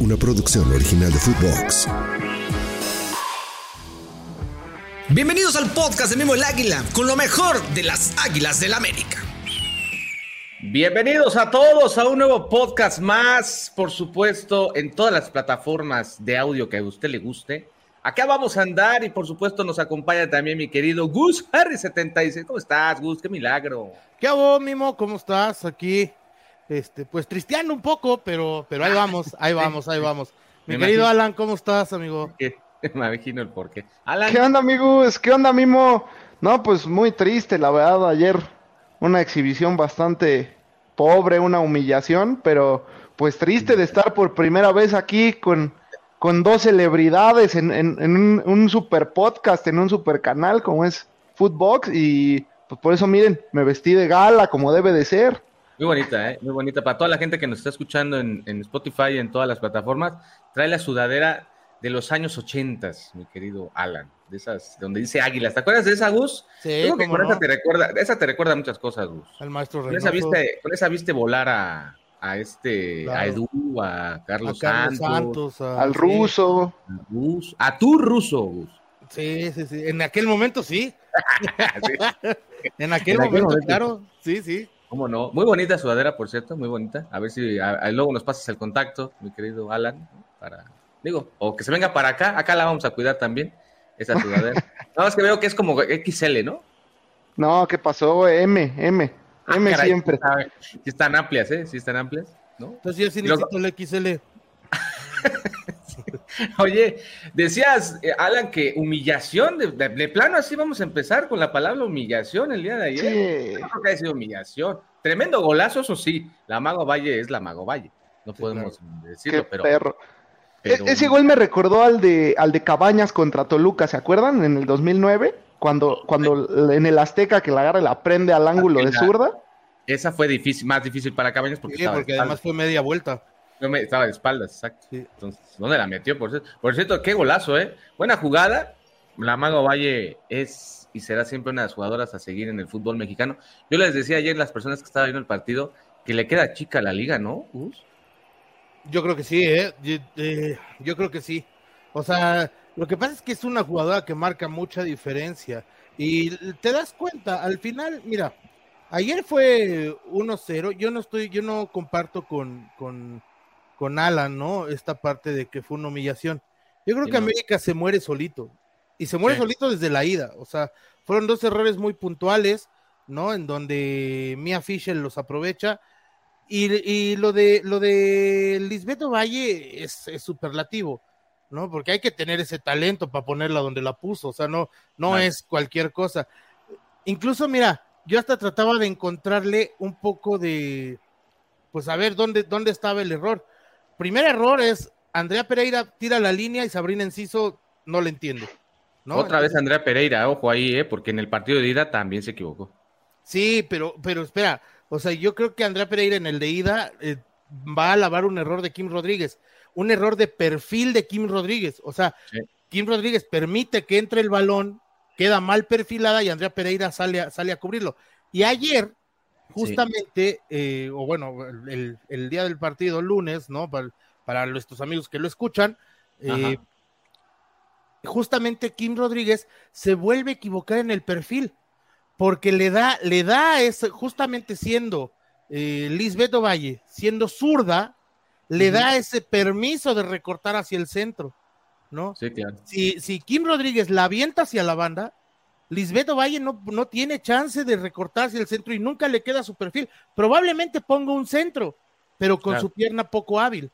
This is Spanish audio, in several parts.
una producción original de Footbox. Bienvenidos al podcast de Memo el Águila, con lo mejor de las Águilas del América. Bienvenidos a todos a un nuevo podcast más, por supuesto, en todas las plataformas de audio que a usted le guste. Acá vamos a andar y por supuesto nos acompaña también mi querido Gus Harry 76. ¿Cómo estás, Gus? Qué milagro. ¿Qué hago, Mimo? ¿Cómo estás? Aquí, este, pues tristeando un poco, pero, pero ahí vamos, ahí vamos, ahí vamos. Mi querido Alan, ¿cómo estás, amigo? Me imagino el porqué. Alan. ¿Qué onda, amigos? ¿Qué onda, Mimo? No, pues muy triste, la verdad, ayer una exhibición bastante pobre, una humillación, pero pues triste de estar por primera vez aquí con, con dos celebridades en, un, un, super podcast, en un super canal como es Footbox y pues por eso miren, me vestí de gala como debe de ser. Muy bonita, ¿eh? Muy bonita. Para toda la gente que nos está escuchando en, Spotify y en todas las plataformas, trae la sudadera de los años ochentas, mi querido Alan. De esas, donde dice águilas. ¿Te acuerdas de esa, Gus? Sí, con esa te recuerda, esa te recuerda muchas cosas, Gus. Al maestro con esa, viste, con esa viste volar a, a este, a Edu, a Carlos, Santos, al ruso. A tu ruso, Gus. Sí, sí, sí. En aquel momento sí. en aquel, momento, claro. Sí, sí. ¿Cómo no? Muy bonita sudadera, por cierto, muy bonita. A ver si luego nos pasas el contacto, mi querido Alan, para, digo, o que se venga para acá. Acá la vamos a cuidar también, esa sudadera. Nada más que veo que es como XL, ¿no? No, ¿qué pasó? M, M. Ah, M siempre. Sí están amplias, ¿eh? Sí están amplias, ¿no? Entonces yo sí necesito el XL. Oye, decías, eh, Alan, que humillación, de, plano así vamos a empezar con la palabra humillación el día de ayer. Sí. No creo que haya sido humillación. Tremendo golazo, eso sí. La Mago Valle es la Mago Valle. No podemos decirlo, pero. Perro. E, ese gol me recordó al de, al de Cabañas contra Toluca, ¿se acuerdan? En el 2009, cuando, cuando en el Azteca que la agarra y la prende al ángulo de zurda. Esa fue difícil, más difícil para Cabañas porque, sí, porque además fue media vuelta. Estaba de espaldas, exacto. Entonces, ¿dónde la metió? Por cierto, por cierto, qué golazo, ¿eh? Buena jugada. La Mago Valle es y será siempre una de las jugadoras a seguir en el fútbol mexicano. Yo les decía ayer a las personas que estaban viendo el partido que le queda chica la liga, ¿no? Yo creo que sí, ¿eh? ¿eh? Yo, creo que sí. O sea, lo que pasa es que es una jugadora que marca mucha diferencia. Y te das cuenta, al final, mira, ayer fue 1-0. Yo no estoy, yo no comparto con, con con Alan, ¿no? Esta parte de que fue una humillación. Yo creo que América se muere solito. Y se muere solito desde la ida. O sea, fueron dos errores muy puntuales, ¿no? En donde Mia Fisher los aprovecha. Y, lo de lo de Lisbeto Valle es, superlativo, ¿no? Porque hay que tener ese talento para ponerla donde la puso. O sea, no, no es cualquier cosa. Incluso, mira, yo hasta trataba de encontrarle un poco de, pues a ver dónde, dónde estaba el error primer error es Andrea Pereira tira la línea y Sabrina Enciso no le entiende. ¿no? Otra vez Andrea Pereira, ojo ahí, ¿eh? porque en el partido de ida también se equivocó. Sí, pero, pero espera, o sea, yo creo que Andrea Pereira en el de ida eh, va a lavar un error de Kim Rodríguez, un error de perfil de Kim Rodríguez. O sea, Kim Rodríguez permite que entre el balón, queda mal perfilada y Andrea Pereira sale a, sale a cubrirlo. Y ayer justamente, eh, o bueno, el, día del partido, lunes, ¿no? Para, para nuestros amigos que lo escuchan, eh, justamente Kim Rodríguez se vuelve a equivocar en el perfil, porque le da, le da ese, justamente siendo eh, Lisbeth Valle, siendo zurda, le da ese permiso de recortar hacia el centro, ¿no? Sí, claro. Si, si Kim Rodríguez la avienta hacia la banda, Lisbeto Valle no, no tiene chance de recortarse el centro y nunca le queda su perfil. Probablemente ponga un centro, pero con su pierna poco hábil,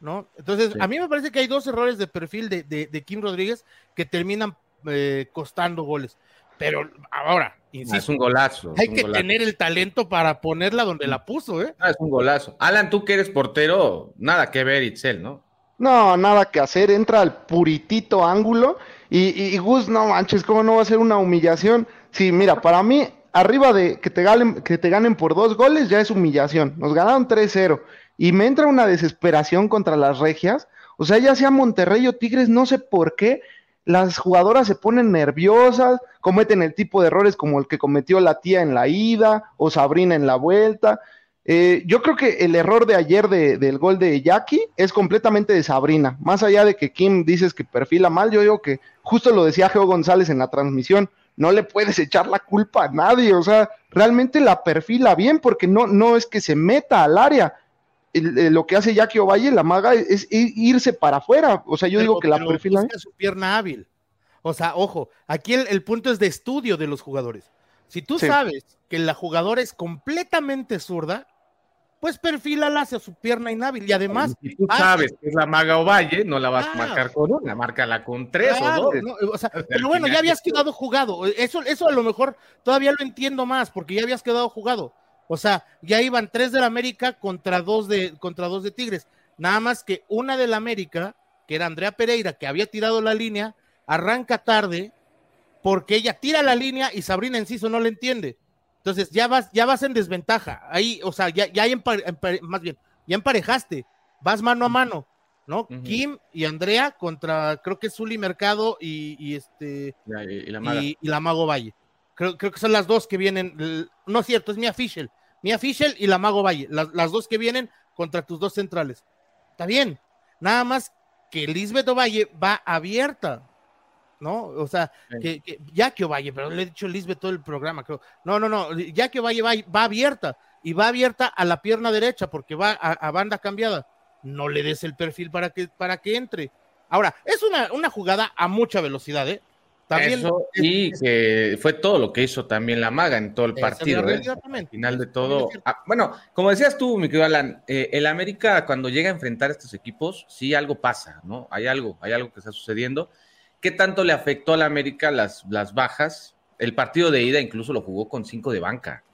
¿no? Entonces, a mí me parece que hay dos errores de perfil de, de, Kim Rodríguez que terminan eh, costando goles. Pero ahora, insisto, es un golazo. Hay que tener el talento para ponerla donde la puso, ¿eh? es un golazo. Alan, tú que eres portero, nada que ver, Itzel, ¿no? No, nada que hacer, entra al puritito ángulo y, Gus, no manches, ¿cómo no va a ser una humillación? Sí, mira, para mí, arriba de que te, ganen, que te ganen por dos goles ya es humillación. Nos ganaron 3-0 y me entra una desesperación contra las regias. O sea, ya sea Monterrey o Tigres, no sé por qué, las jugadoras se ponen nerviosas, cometen el tipo de errores como el que cometió la tía en la ida o Sabrina en la vuelta. Eh, yo creo que el error de ayer del gol de Jackie es completamente de Sabrina. Más allá de que Kim dices que perfila mal, yo digo que justo lo decía Geo González en la transmisión, no le puedes echar la culpa a nadie, o sea, realmente la perfila bien porque no, no es que se meta al área. lo que hace Jackie Ovalle, la maga, es, irse para afuera. O sea, yo digo que la perfila. Es su pierna hábil. O sea, ojo, aquí el, punto es de estudio de los jugadores. Si tú sabes que la jugadora es completamente zurda, pues perfílala hacia su pierna inhábil. Y además. Si tú sabes que es la maga Ovalle, no la vas a marcar con una, márcala con tres o dos. pero bueno, ya habías quedado jugado. Eso, eso a lo mejor todavía lo entiendo más, porque ya habías quedado jugado. O sea, ya iban tres del América contra dos de, contra dos de Tigres. Nada más que una del América, que era Andrea Pereira, que había tirado la línea, arranca tarde, porque ella tira la línea y Sabrina Enciso no le entiende. Entonces ya vas, ya vas en desventaja. Ahí, o sea, ya, ya hay más bien, ya emparejaste, vas mano a mano, ¿no? Kim y Andrea contra, creo que es Zuli Mercado y, este y, la Mago Valle. Creo, creo que son las dos que vienen, no es cierto, es Mia Fischel, Mia Fischel y la Mago Valle, las, las dos que vienen contra tus dos centrales. Está bien, nada más que Lisbeth Valle va abierta, ¿no? O sea, que, ya que Ovalle, pero le he dicho Lisbeth todo el programa, creo. No, no, no, ya que Ovalle va, va abierta y va abierta a la pierna derecha porque va a, banda cambiada. No le des el perfil para que, para que entre. Ahora, es una, una jugada a mucha velocidad, ¿eh? También y que fue todo lo que hizo también la maga en todo el partido. ¿eh? Al final de todo. Ah, bueno, como decías tú, mi querido Alan, eh, el América cuando llega a enfrentar a estos equipos, sí algo pasa, ¿no? Hay algo, hay algo que está sucediendo. ¿Qué tanto le afectó a la América las, las bajas? El partido de ida incluso lo jugó con cinco de banca.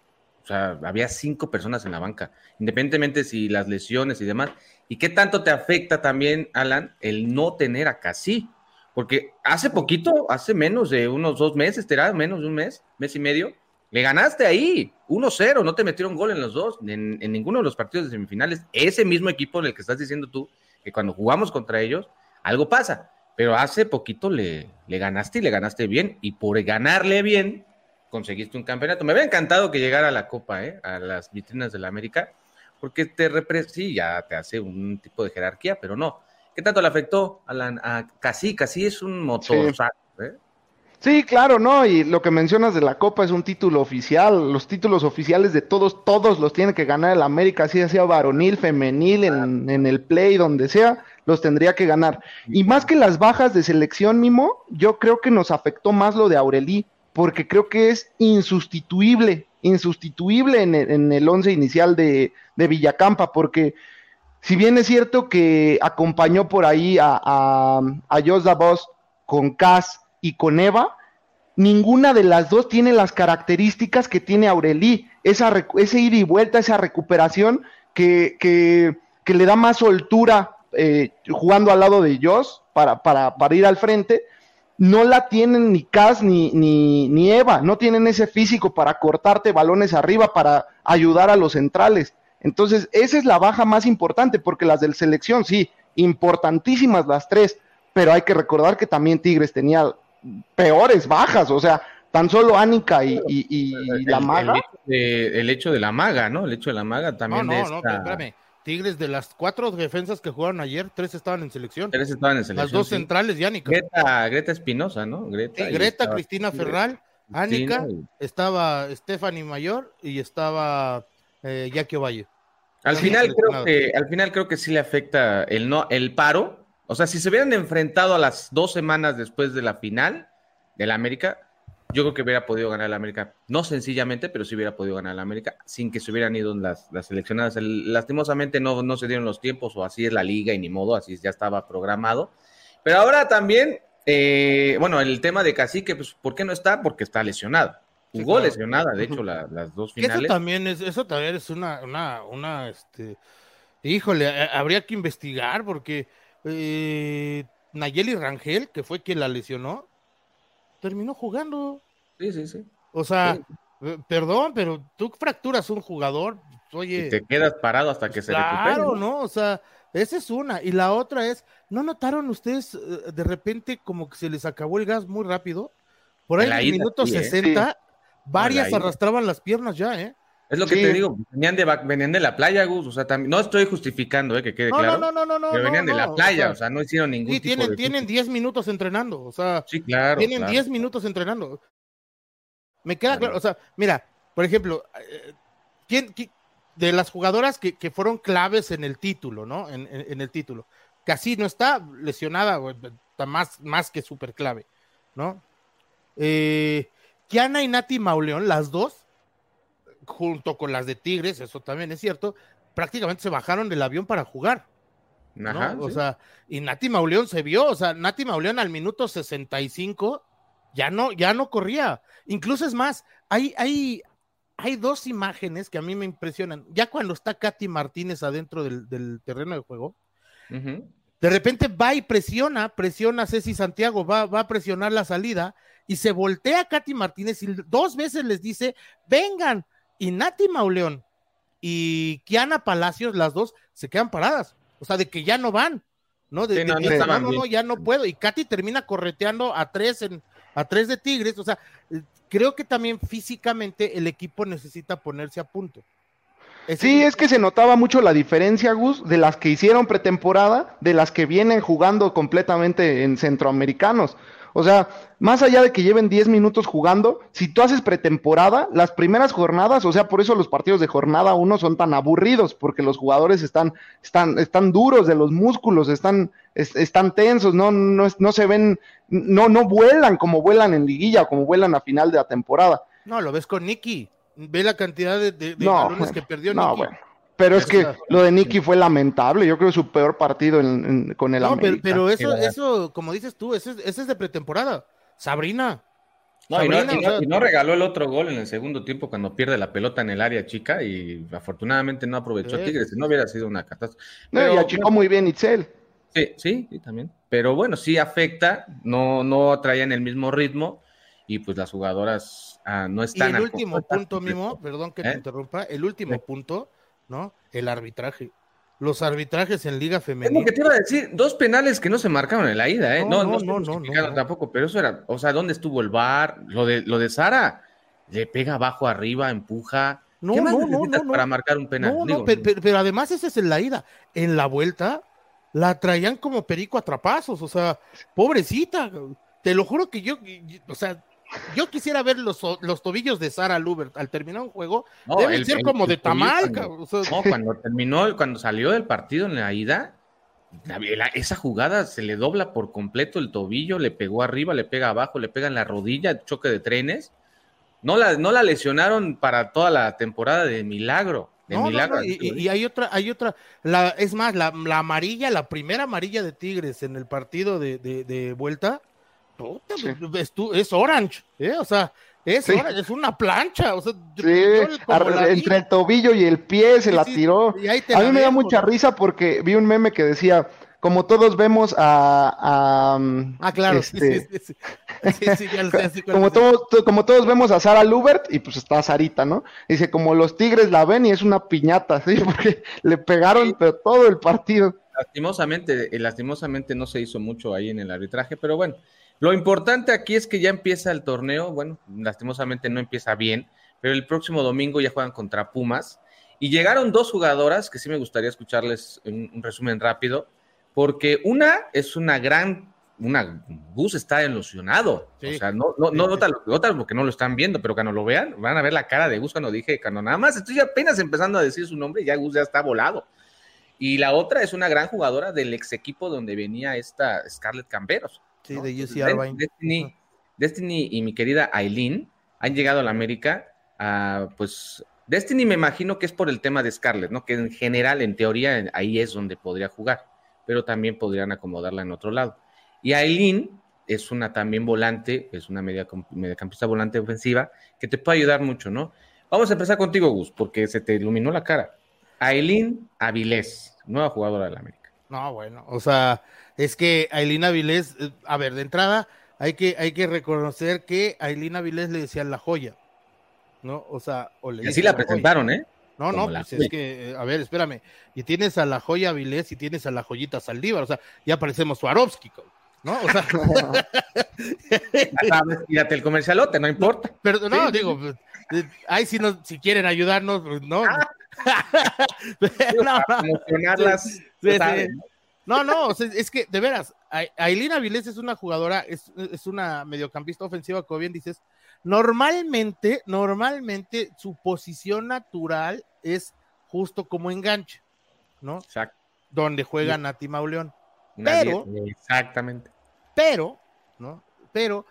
O sea, había cinco personas en la banca, independientemente si las lesiones y demás. ¿Y qué tanto te afecta también, Alan, el no tener a Casi? Porque hace poquito, hace menos de unos dos meses, te menos de un mes, mes y medio, le ganaste ahí, 1-0, no te metieron gol en los dos, en, ninguno de los partidos de semifinales. Ese mismo equipo en el que estás diciendo tú, que cuando jugamos contra ellos, algo pasa. Pero hace poquito le, le ganaste y le ganaste bien. Y por ganarle bien, conseguiste un campeonato. Me había encantado que llegara a la Copa, ¿eh? a las vitrinas de la América, porque te sí, ya te hace un tipo de jerarquía, pero no. ¿Qué tanto le afectó a, la, a Casi? Casi es un motor. Sí. ¿eh? Sí, claro, ¿no? Y lo que mencionas de la Copa es un título oficial. Los títulos oficiales de todos, todos los tiene que ganar el América, así sea varonil, femenil, en, el play, donde sea los tendría que ganar. Y más que las bajas de selección, Mimo, yo creo que nos afectó más lo de Aurelí, porque creo que es insustituible, insustituible en el, en el once inicial de, de, Villacampa, porque si bien es cierto que acompañó por ahí a, a, a Jos Davos con Cas y con Eva, ninguna de las dos tiene las características que tiene Aurelí, esa, ese ida y vuelta, esa recuperación que, que, que le da más soltura eh, jugando al lado de Joss para, para, para, ir al frente, no la tienen ni Cas ni, ni, ni, Eva, no tienen ese físico para cortarte balones arriba, para ayudar a los centrales. Entonces, esa es la baja más importante, porque las del selección, sí, importantísimas las tres, pero hay que recordar que también Tigres tenía peores bajas, o sea, tan solo Ánica y, y, la maga. El, hecho de, la maga, ¿no? El hecho de la maga también. No, no, no, espérame. Tigres, de las cuatro defensas que jugaron ayer, tres estaban en selección. Tres estaban en selección. Las dos centrales y Ánica. Greta, Greta Espinosa, ¿no? Greta, Greta Cristina Ferral, Ánica, estaba Stephanie Mayor y estaba eh, Jackie Ovalle. Al final, creo que, al final creo que sí le afecta el, no, el paro. O sea, si se hubieran enfrentado a las dos semanas después de la final de la América, yo creo que hubiera podido ganar la América, no sencillamente, pero sí hubiera podido ganar la América sin que se hubieran ido las, las seleccionadas. lastimosamente no, no se dieron los tiempos o así es la liga y ni modo, así ya estaba programado. Pero ahora también, eh, bueno, el tema de Cacique, pues, ¿por qué no está? Porque está lesionada. Jugó lesionada, de hecho, las dos finales. Eso también es, eso también es una, una, una, este, híjole, habría que investigar porque eh, Nayeli Rangel, que fue quien la lesionó, terminó jugando. Sí, sí, sí. O sea, eh, perdón, pero tú fracturas un jugador, oye. Y te quedas parado hasta que se recupere. Claro, ¿no? O sea, esa es una. Y la otra es, ¿no notaron ustedes eh, de repente como que se les acabó el gas muy rápido? Por ahí en el minuto 60, ¿eh? varias arrastraban las piernas ya, ¿eh? Es lo que Sí. te digo, venían de, venían de la playa, Gus, o sea, también, no estoy justificando, eh, que quede No, claro, no, no, no, no, pero no, venían de la o playa, sea, o sea, no hicieron ningún Sí, tipo tienen, de... tienen 10 minutos entrenando, o sea, Sí, claro, tienen claro. 10 minutos entrenando. Me queda Claro. claro, o sea, mira, por ejemplo, eh, ¿quién, qui- de las jugadoras que, que fueron claves en el título, ¿no? En, en- en el título. Casi no está lesionada, está más, más que súper clave, ¿no? Eh, Kiana y Nati Mauleón, las dos, junto con las de Tigres, eso también es cierto, prácticamente se bajaron del avión para jugar. ¿no? Ajá, O sí. sea, y Nati Mauleón se vio, o sea, Nati Mauleón al minuto 65 ya no, ya no corría. Incluso es más, hay, hay, hay dos imágenes que a mí me impresionan. Ya cuando está Katy Martínez adentro del, del terreno de juego, de repente va y presiona, presiona a Ceci Santiago, va, va a presionar la salida y se voltea Katy Martínez y dos veces les dice, vengan, y Nati Mauleón y Kiana Palacios, las dos, se quedan paradas, o sea, de que ya no van, ¿no? De, Sí, de no, que no ya no puedo, y Katy termina correteando a tres en, a tres de Tigres, o sea, creo que también físicamente el equipo necesita ponerse a punto. Ese Sí, es que se notaba mucho la diferencia, Gus, de las que hicieron pretemporada, de las que vienen jugando completamente en centroamericanos. O sea, más allá de que lleven 10 minutos jugando, si tú haces pretemporada, las primeras jornadas, o sea, por eso los partidos de jornada 1 son tan aburridos, porque los jugadores están, están, están duros de los músculos, están, es- están tensos, no, no, no se ven, no, no vuelan como vuelan en liguilla, como vuelan a final de la temporada. No, lo ves con Nicky. Ve la cantidad de, de- de No, balones bueno, que perdió no, Nicky. bueno. Pero es que lo de Nicky fue lamentable. Yo creo que su peor partido en- en- con el No, pero, América. pero eso, Qué eso, como dices tú, ese, es- ese es de pretemporada. Sabrina. No, y no, Sabrina, y o no- sea- y no regaló el otro gol en el segundo tiempo cuando pierde la pelota en el área chica y afortunadamente no aprovechó Sí. Tigres, no hubiera sido una catástrofe. No, Pero, y achicó muy bien Itzel. Sí, sí, sí, también. Pero bueno, sí afecta, no, no traían el mismo ritmo y pues las jugadoras ah, no Y están el al último punto, Mimo, perdón que te ¿Eh? interrumpa, el último Sí. punto, ¿no? El arbitraje. Los arbitrajes en Liga Femenina. que te iba a decir, dos penales que no se marcaron en la ida, ¿eh? No, No, no, no, no, no, justificando no. tampoco, pero eso era, o sea, ¿dónde estuvo el VAR? Lo de, lo de Sara, le pega abajo, arriba, empuja. No, ¿Qué más no, no, necesitas no, no. para marcar un penal? No, no, Digo, pero, pero- pero además ese es en la ida. En la vuelta, la traían como perico a trapazos, o sea, pobrecita. Te lo juro que yo, o sea, yo quisiera ver los, los tobillos de Sara Lubert al terminar un juego. no, deben el- ser el- como el de tamal, cuando- cabrón, o sea, No, cuando terminó, cuando salió del partido en la ida, la- la- esa jugada se le dobla por completo el tobillo, le pegó arriba, le pega abajo, le pega en la rodilla, choque de trenes. No la, no la lesionaron para toda la temporada de milagro. De No, no, milagro. no, y, y- y hay otra, hay otra, la, es más, la, la amarilla, la primera amarilla de Tigres en el partido de, de- de vuelta, puta, Sí. es, tu- es orange, ¿eh? o sea, es, Sí. orange, es una plancha, o sea, Sí, entre el tobillo y el pie se sí, la sí, tiró. y ahí te A la mí me da mucha ¿no? risa porque vi un meme que decía, como todos vemos a... a, um, Ah, claro, este, sí, sí, sí, sé, como, todos, to- como todos vemos a Sara Lubert y pues está Sarita, ¿no? Dice, como los tigres la ven y es una piñata, ¿sí? Porque le pegaron pero todo el partido. Lastimosamente, eh, lastimosamente no se hizo mucho ahí en el arbitraje, pero bueno, lo importante aquí es que ya empieza el torneo, bueno, lastimosamente no empieza bien, pero el próximo domingo ya juegan contra Pumas y llegaron dos jugadoras que sí me gustaría escucharles un, un resumen rápido, porque una es una gran, una, Gus está ilusionado, Sí. o sea, no, no, no Sí, sí. nota, nota porque no lo están viendo, pero cuando lo vean, van a ver la cara de Gus cuando dije, cuando nada más estoy apenas empezando a decir su nombre, ya Gus ya está volado. Y la otra es una gran jugadora del ex equipo donde venía esta Scarlett Camperos. Sí, ¿no? de UC Irvine. Destiny, Destiny y mi querida Aileen han llegado a la América. a, pues Destiny me imagino que es por el tema de Scarlett, ¿no? Que en general, en teoría, ahí es donde podría jugar, pero también podrían acomodarla en otro lado. Y Aileen es una también volante, es una media, mediocampista volante ofensiva que te puede ayudar mucho, ¿no? Vamos a empezar contigo, Gus, porque se te iluminó la cara. Aileen Avilés, nueva jugadora de la América. No, bueno, o sea, es que Ailina Vilés, eh, a ver, de entrada, hay que, hay que reconocer que a Ailina Vilés le decían la joya, ¿no? O sea, o le Y así la joya. presentaron, ¿eh? No, como no, pues joya. es que, eh, a ver, espérame, y tienes a la joya Vilés y tienes a la joyita Saldívar, o sea, ya parecemos Swarovski, ¿no? O sea, Tírate el comercialote, no importa. pero no, Sí. digo, pues, Ay, si, nos, si quieren ayudarnos, pues, no. Ah. no, no, es que de veras, Ailina Vilés es una jugadora, es, es, una mediocampista ofensiva, como bien dices. Normalmente, normalmente su posición natural es justo como enganche, ¿no? Exacto. Donde juega Nati Mauleón. Pero, exactamente. Pero, ¿no? Pero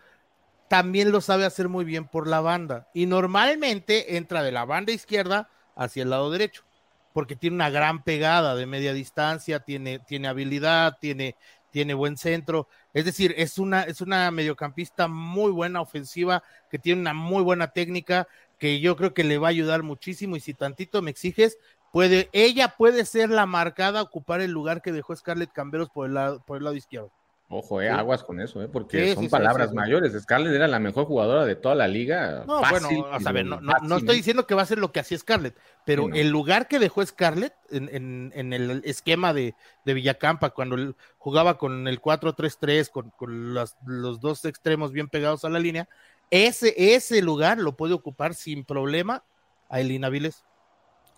también lo sabe hacer muy bien por la banda. Y normalmente entra de la banda izquierda hacia el lado derecho, porque tiene una gran pegada de media distancia, tiene, tiene habilidad, tiene, tiene buen centro. Es decir, es una, es una mediocampista muy buena ofensiva, que tiene una muy buena técnica, que yo creo que le va a ayudar muchísimo. Y si tantito me exiges, puede, ella puede ser la marcada a ocupar el lugar que dejó Scarlett Camberos por el lado, por el lado izquierdo. Ojo, eh, aguas con eso, eh, porque son palabras mayores. Scarlett era la mejor jugadora de toda la liga. No, bueno, a saber, no, no, estoy diciendo que va a ser lo que hacía Scarlett, pero el lugar que dejó Scarlett en, en, el esquema de, de, Villacampa, cuando jugaba con el 4-3-3, con, con los, los, dos extremos bien pegados a la línea, ese, ese lugar lo puede ocupar sin problema a Elina Viles.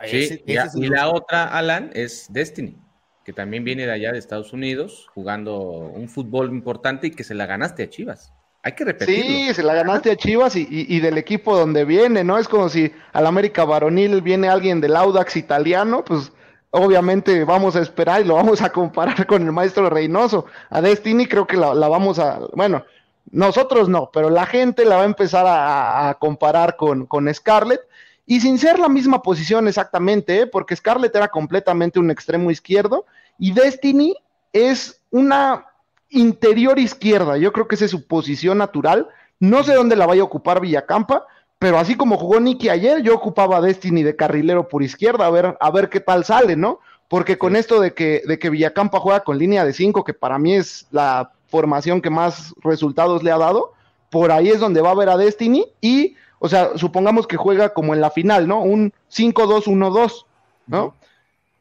Sí, y la otra, Alan, es Destiny que también viene de allá de Estados Unidos, jugando un fútbol importante y que se la ganaste a Chivas. Hay que repetirlo. Sí, se la ganaste a Chivas y, del equipo donde viene, ¿no? Es como si al América varonil viene alguien del Audax italiano, pues obviamente vamos a esperar y lo vamos a comparar con el maestro Reynoso. A Destiny creo que la, vamos a, bueno, nosotros no, pero la gente la va a empezar a, comparar con, con Scarlett y sin ser la misma posición exactamente, ¿eh? porque Scarlett era completamente un extremo izquierdo y Destiny es una interior izquierda. Yo creo que esa es su posición natural. No sé dónde la vaya a ocupar Villacampa, pero así como jugó Nicky ayer, yo ocupaba Destiny de carrilero por izquierda, a ver, a ver qué tal sale, ¿no? Porque con esto de que, de que Villacampa juega con línea de 5, que para mí es la formación que más resultados le ha dado, por ahí es donde va a ver a Destiny y o sea, supongamos que juega como en la final, ¿no? Un 5-2-1-2, ¿no?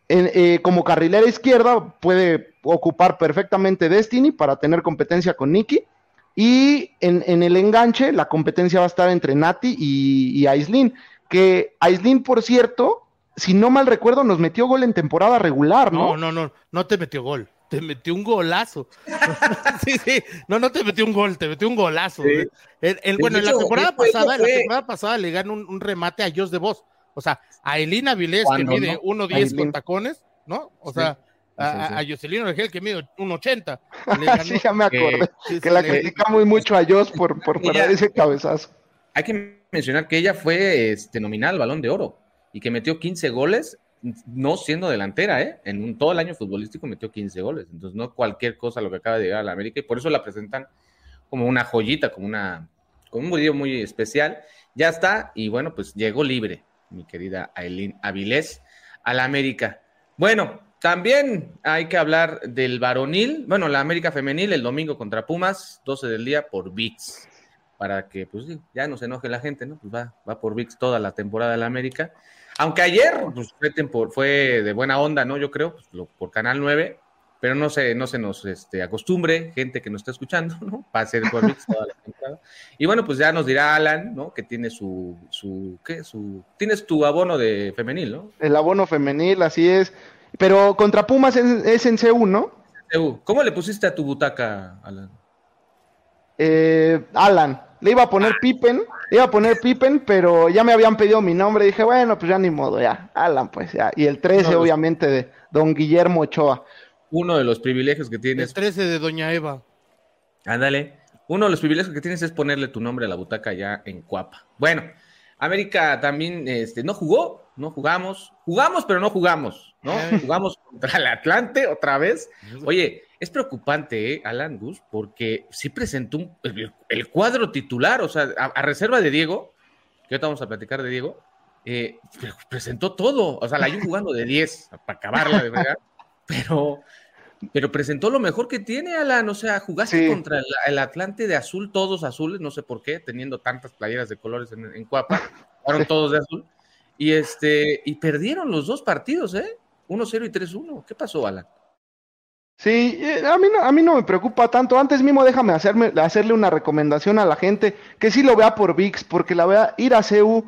Eh, como carrilera izquierda puede ocupar perfectamente Destiny para tener competencia con Nikki. Y en, el enganche la competencia va a estar entre Nati y, y Aislin. Que Aislin, por cierto, si no mal recuerdo, nos metió gol en temporada regular, ¿no? No, no, no, no te metió gol te metió un golazo. sí, sí, no, no te metió un gol, te metió un golazo. bueno, en la temporada pasada, en la temporada pasada le ganó un, remate a Dios de Voz. O sea, a Elina Vilés, que mide 1.10 con tacones, ¿no? O sea, a, a, Jocelyn Regel, que mide 1.80. sí, ya me acordé. que la criticamos mucho a Jos por, por ese cabezazo. Hay que mencionar que ella fue este, nominada al Balón de Oro y que metió 15 goles no siendo delantera, ¿eh? En un, todo el año futbolístico metió 15 goles, entonces no cualquier cosa lo que acaba de llegar a la América y por eso la presentan como una joyita, como una como un video muy especial. Ya está y bueno, pues llegó libre mi querida Aileen Avilés a la América. Bueno, también hay que hablar del varonil, bueno, la América femenil el domingo contra Pumas, 12 del día por VIX, para que pues ya no se enoje la gente, ¿no? Pues va, va por VIX toda la temporada de la América. Aunque ayer pues, fue, de buena onda, ¿no? Yo creo, pues, por Canal 9, pero no se, no se nos este, acostumbre, gente que nos está escuchando, ¿no? Va a ser por toda la temporada. Y bueno, pues ya nos dirá Alan, ¿no? Que tiene su, su, ¿qué? Su, tienes tu abono de femenil, ¿no? El abono femenil, así es. Pero contra Pumas es, en C1, ¿no? ¿Cómo le pusiste a tu butaca, Alan? Eh, Alan. Le iba a poner Pippen, le iba a poner Pippen, pero ya me habían pedido mi nombre. Dije, bueno, pues ya ni modo, ya. Alan, pues ya. Y el 13, obviamente, de don Guillermo Ochoa. Uno de los privilegios que tienes. El 13 de doña Eva. Ándale. Uno de los privilegios que tienes es ponerle tu nombre a la butaca ya en Cuapa. Bueno, América también este, no jugó, no jugamos. Jugamos, pero no jugamos, ¿no? Jugamos contra el Atlante otra vez. Oye, es preocupante, ¿eh, Alan Gus, porque sí presentó el, cuadro titular, o sea, a, reserva de Diego, que ahorita vamos a platicar de Diego, eh, presentó todo, o sea, la iba jugando de 10 para acabarla, de verdad, pero, pero presentó lo mejor que tiene, Alan, o sea, jugaste contra el, Atlante de azul, todos azules, no sé por qué, teniendo tantas playeras de colores en, en Cuapa, jugaron todos de azul, y este, y perdieron los dos partidos, ¿eh? 1-0 y 3-1. ¿Qué pasó, Alan? Sí, eh, a mí, no, a mí no me preocupa tanto. Antes mismo déjame hacerme, hacerle una recomendación a la gente que sí lo vea por VIX, porque la vea ir a CEU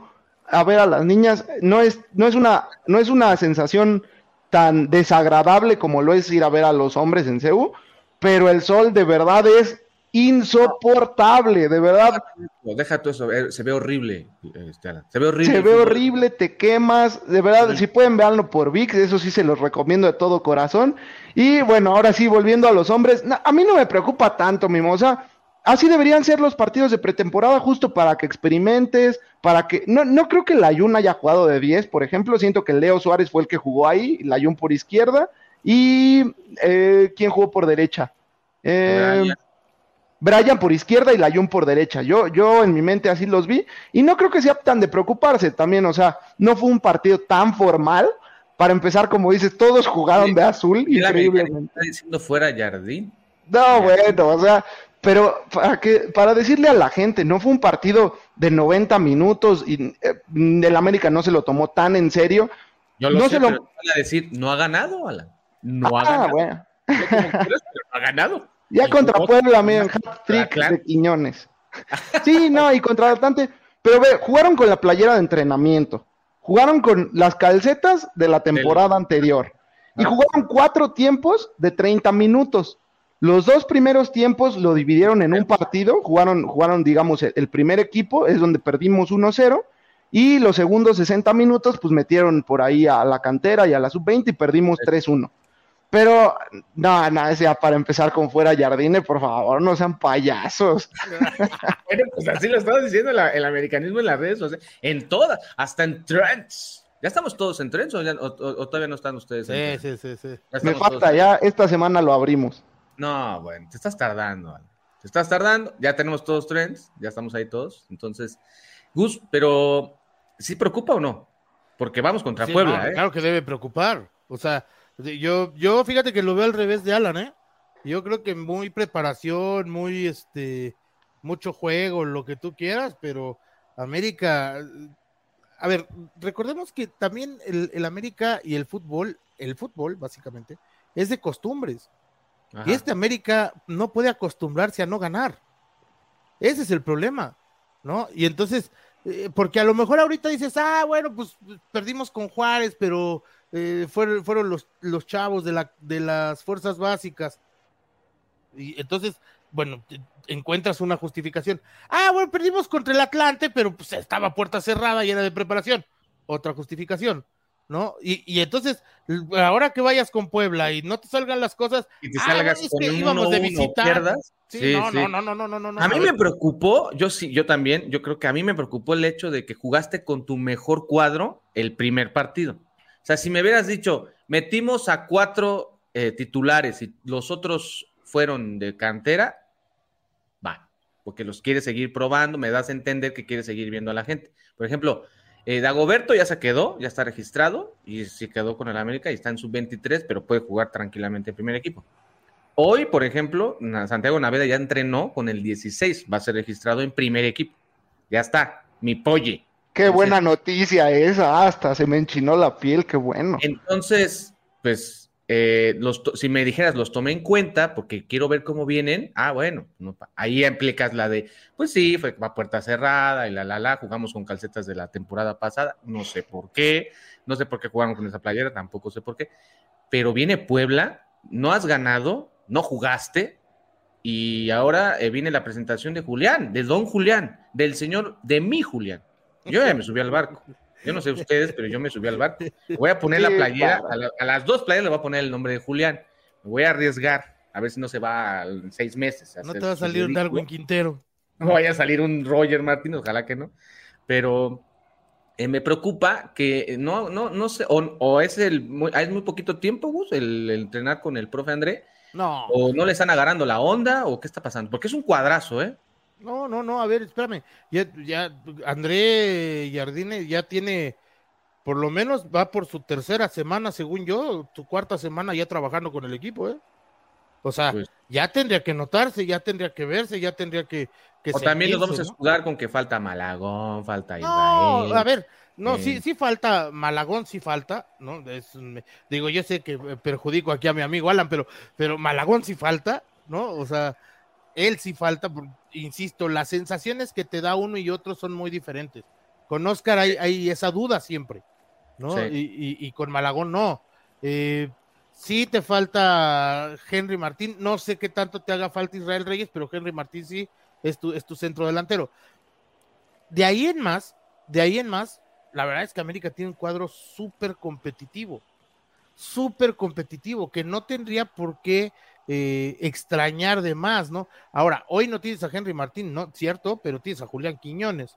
a ver a las niñas, no es, no es una, no es una sensación tan desagradable como lo es ir a ver a los hombres en CEU, pero el sol de verdad es insoportable, de verdad. Deja todo eso, eh, se ve horrible, este, se ve horrible. Se ve horrible, te quemas, de verdad, si pueden verlo por VIX, eso sí se los recomiendo de todo corazón. Y bueno, ahora sí, volviendo a los hombres, a mí no me preocupa tanto, Mimosa. Así deberían ser los partidos de pretemporada, justo para que experimentes, para que. No, no creo que la Ayun haya jugado de 10, por ejemplo. Siento que Leo Suárez fue el que jugó ahí, la Ayun por izquierda. ¿Y eh, quién jugó por derecha? Eh, Brian por izquierda y Layun por derecha. Yo, yo en mi mente así los vi y no creo que sea tan de preocuparse también. O sea, no fue un partido tan formal. Para empezar, como dices, todos jugaron de azul. Increíblemente. ¿Está diciendo fuera Jardín? No, bueno, o sea, pero para que para decirle a la gente, no fue un partido de 90 minutos y eh, el América no se lo tomó tan en serio. Yo lo no sé, se lo... pero a decir, no ha ganado, Alan. No ha Ah, ganado. bueno. No como quieras, pero no ha ganado. Ya contra jugó Puebla, miren, hat-trick de Quiñones. Sí, no, y contra Atlante. Pero ve, jugaron con la playera de entrenamiento. Jugaron con las calcetas de la temporada anterior. Y Ah, jugaron cuatro tiempos de 30 minutos. Los dos primeros tiempos lo dividieron en un partido. Jugaron, jugaron digamos, el, el primer equipo, es donde perdimos 1-0. Y los segundos 60 minutos, pues metieron por ahí a la cantera y a la sub-20 y perdimos 3-1. Pero, no, no, es ya para empezar con fuera Jardine, por favor, no sean payasos. Bueno, pues así lo estaba diciendo la- el americanismo en las redes, en todas, hasta en trends. ¿Ya estamos todos en trends o, ya- o- o- o todavía no están ustedes? en Sí, trends? sí, sí, sí. Me falta ya, esta semana lo abrimos. No, bueno, te estás tardando, Alan. Te estás tardando, ya tenemos todos trends, ya estamos ahí todos. Entonces, Gus, pero ¿sí preocupa o no? Porque vamos contra Sí, Puebla, no, ¿eh? Claro que debe preocupar. O sea, yo, yo fíjate que lo veo al revés de Alan, ¿eh? Yo creo que muy preparación, muy este, mucho juego, lo que tú quieras, pero América, a ver, recordemos que también el, el América y el fútbol, el fútbol básicamente, es de costumbres. Ajá. Y este América no puede acostumbrarse a no ganar. Ese es el problema, ¿no? Y entonces, eh, porque a lo mejor ahorita dices, ah, bueno, pues perdimos con Juárez, pero eh, fueron, fueron los, los chavos de, la, de las fuerzas básicas. Y entonces, bueno, encuentras una justificación. Ah, bueno, perdimos contra el Atlante, pero pues estaba puerta cerrada y era de preparación. Otra justificación, ¿no? Y, y entonces, ahora que vayas con Puebla y no te salgan las cosas, Y te Ah, salgas es con que un íbamos de 1-1, visita. Sí, Sí, no, sí. no, no, no, no, no. A mí me preocupó, yo sí, yo también, yo creo que a mí me preocupó el hecho de que jugaste con tu mejor cuadro el primer partido. O sea, si me hubieras dicho, metimos a cuatro eh, titulares y los otros fueron de cantera, va, porque los quieres seguir probando, me das a entender que quieres seguir viendo a la gente. Por ejemplo, eh, Dagoberto ya se quedó, ya está registrado y se quedó con el América y está en sub-23, pero puede jugar tranquilamente en primer equipo. Hoy, por ejemplo, Santiago Naveda ya entrenó con el 16, va a ser registrado en primer equipo. Ya está, mi polle. Qué buena noticia esa, hasta se me enchinó la piel, qué bueno. Entonces, pues, eh, los si me dijeras, los tomé en cuenta porque quiero ver cómo vienen, ah, bueno, no ahí implicas la de, pues sí, fue a puerta cerrada y la, la, la, jugamos con calcetas de la temporada pasada, no sé por qué, no sé por qué jugaron con esa playera, tampoco sé por qué, pero viene Puebla, no has ganado, no jugaste, y ahora eh, viene la presentación de Julián, de don Julián, del señor, de mi Julián. Yo ya me subí al barco. Yo no sé ustedes, pero yo me subí al barco. Voy a poner la playera, a, la- a las dos playeras le voy a poner el nombre de Julián. Me voy a arriesgar, a ver si no se va en seis meses. no te va a salir un. Darwin Quintero. No vaya a salir un Roger Martínez, ojalá que no. Pero eh, me preocupa que no, no, no sé, o, o es el muy, es muy poquito tiempo, Gus, el, el entrenar con el profe André, No, o no le están agarrando la onda, o qué está pasando, porque es un cuadrazo, ¿eh? No, no, no, a ver, espérame. Ya, ya, André Jardine ya tiene, por lo menos va por su tercera semana, según yo, su cuarta semana ya trabajando con el equipo, ¿eh? O sea, Pues- ya tendría que notarse, ya tendría que verse, ya tendría que, que O también nos vamos a ¿no? jugar con que falta Malagón, falta No, Israel. a ver, no, Eh. sí, sí falta, Malagón sí falta, ¿no? Es, me- digo, yo sé que eh, perjudico aquí a mi amigo Alan, pero, pero Malagón sí falta, ¿no? O sea, él sí falta, insisto, las sensaciones que te da uno y otro son muy diferentes. con Oscar hay, hay esa duda siempre, ¿no? Sí. Y, y- y con Malagón no. Eh, sí te falta Henry Martín, no sé qué tanto te haga falta Israel Reyes, pero Henry Martín sí es tu, es tu centro delantero. De ahí en más, de ahí en más, la verdad es que América tiene un cuadro súper competitivo, súper competitivo, que no tendría por qué eh, extrañar de más, ¿no? Ahora, hoy no tienes a Henry Martín, ¿no? Cierto, pero tienes a Julián Quiñones,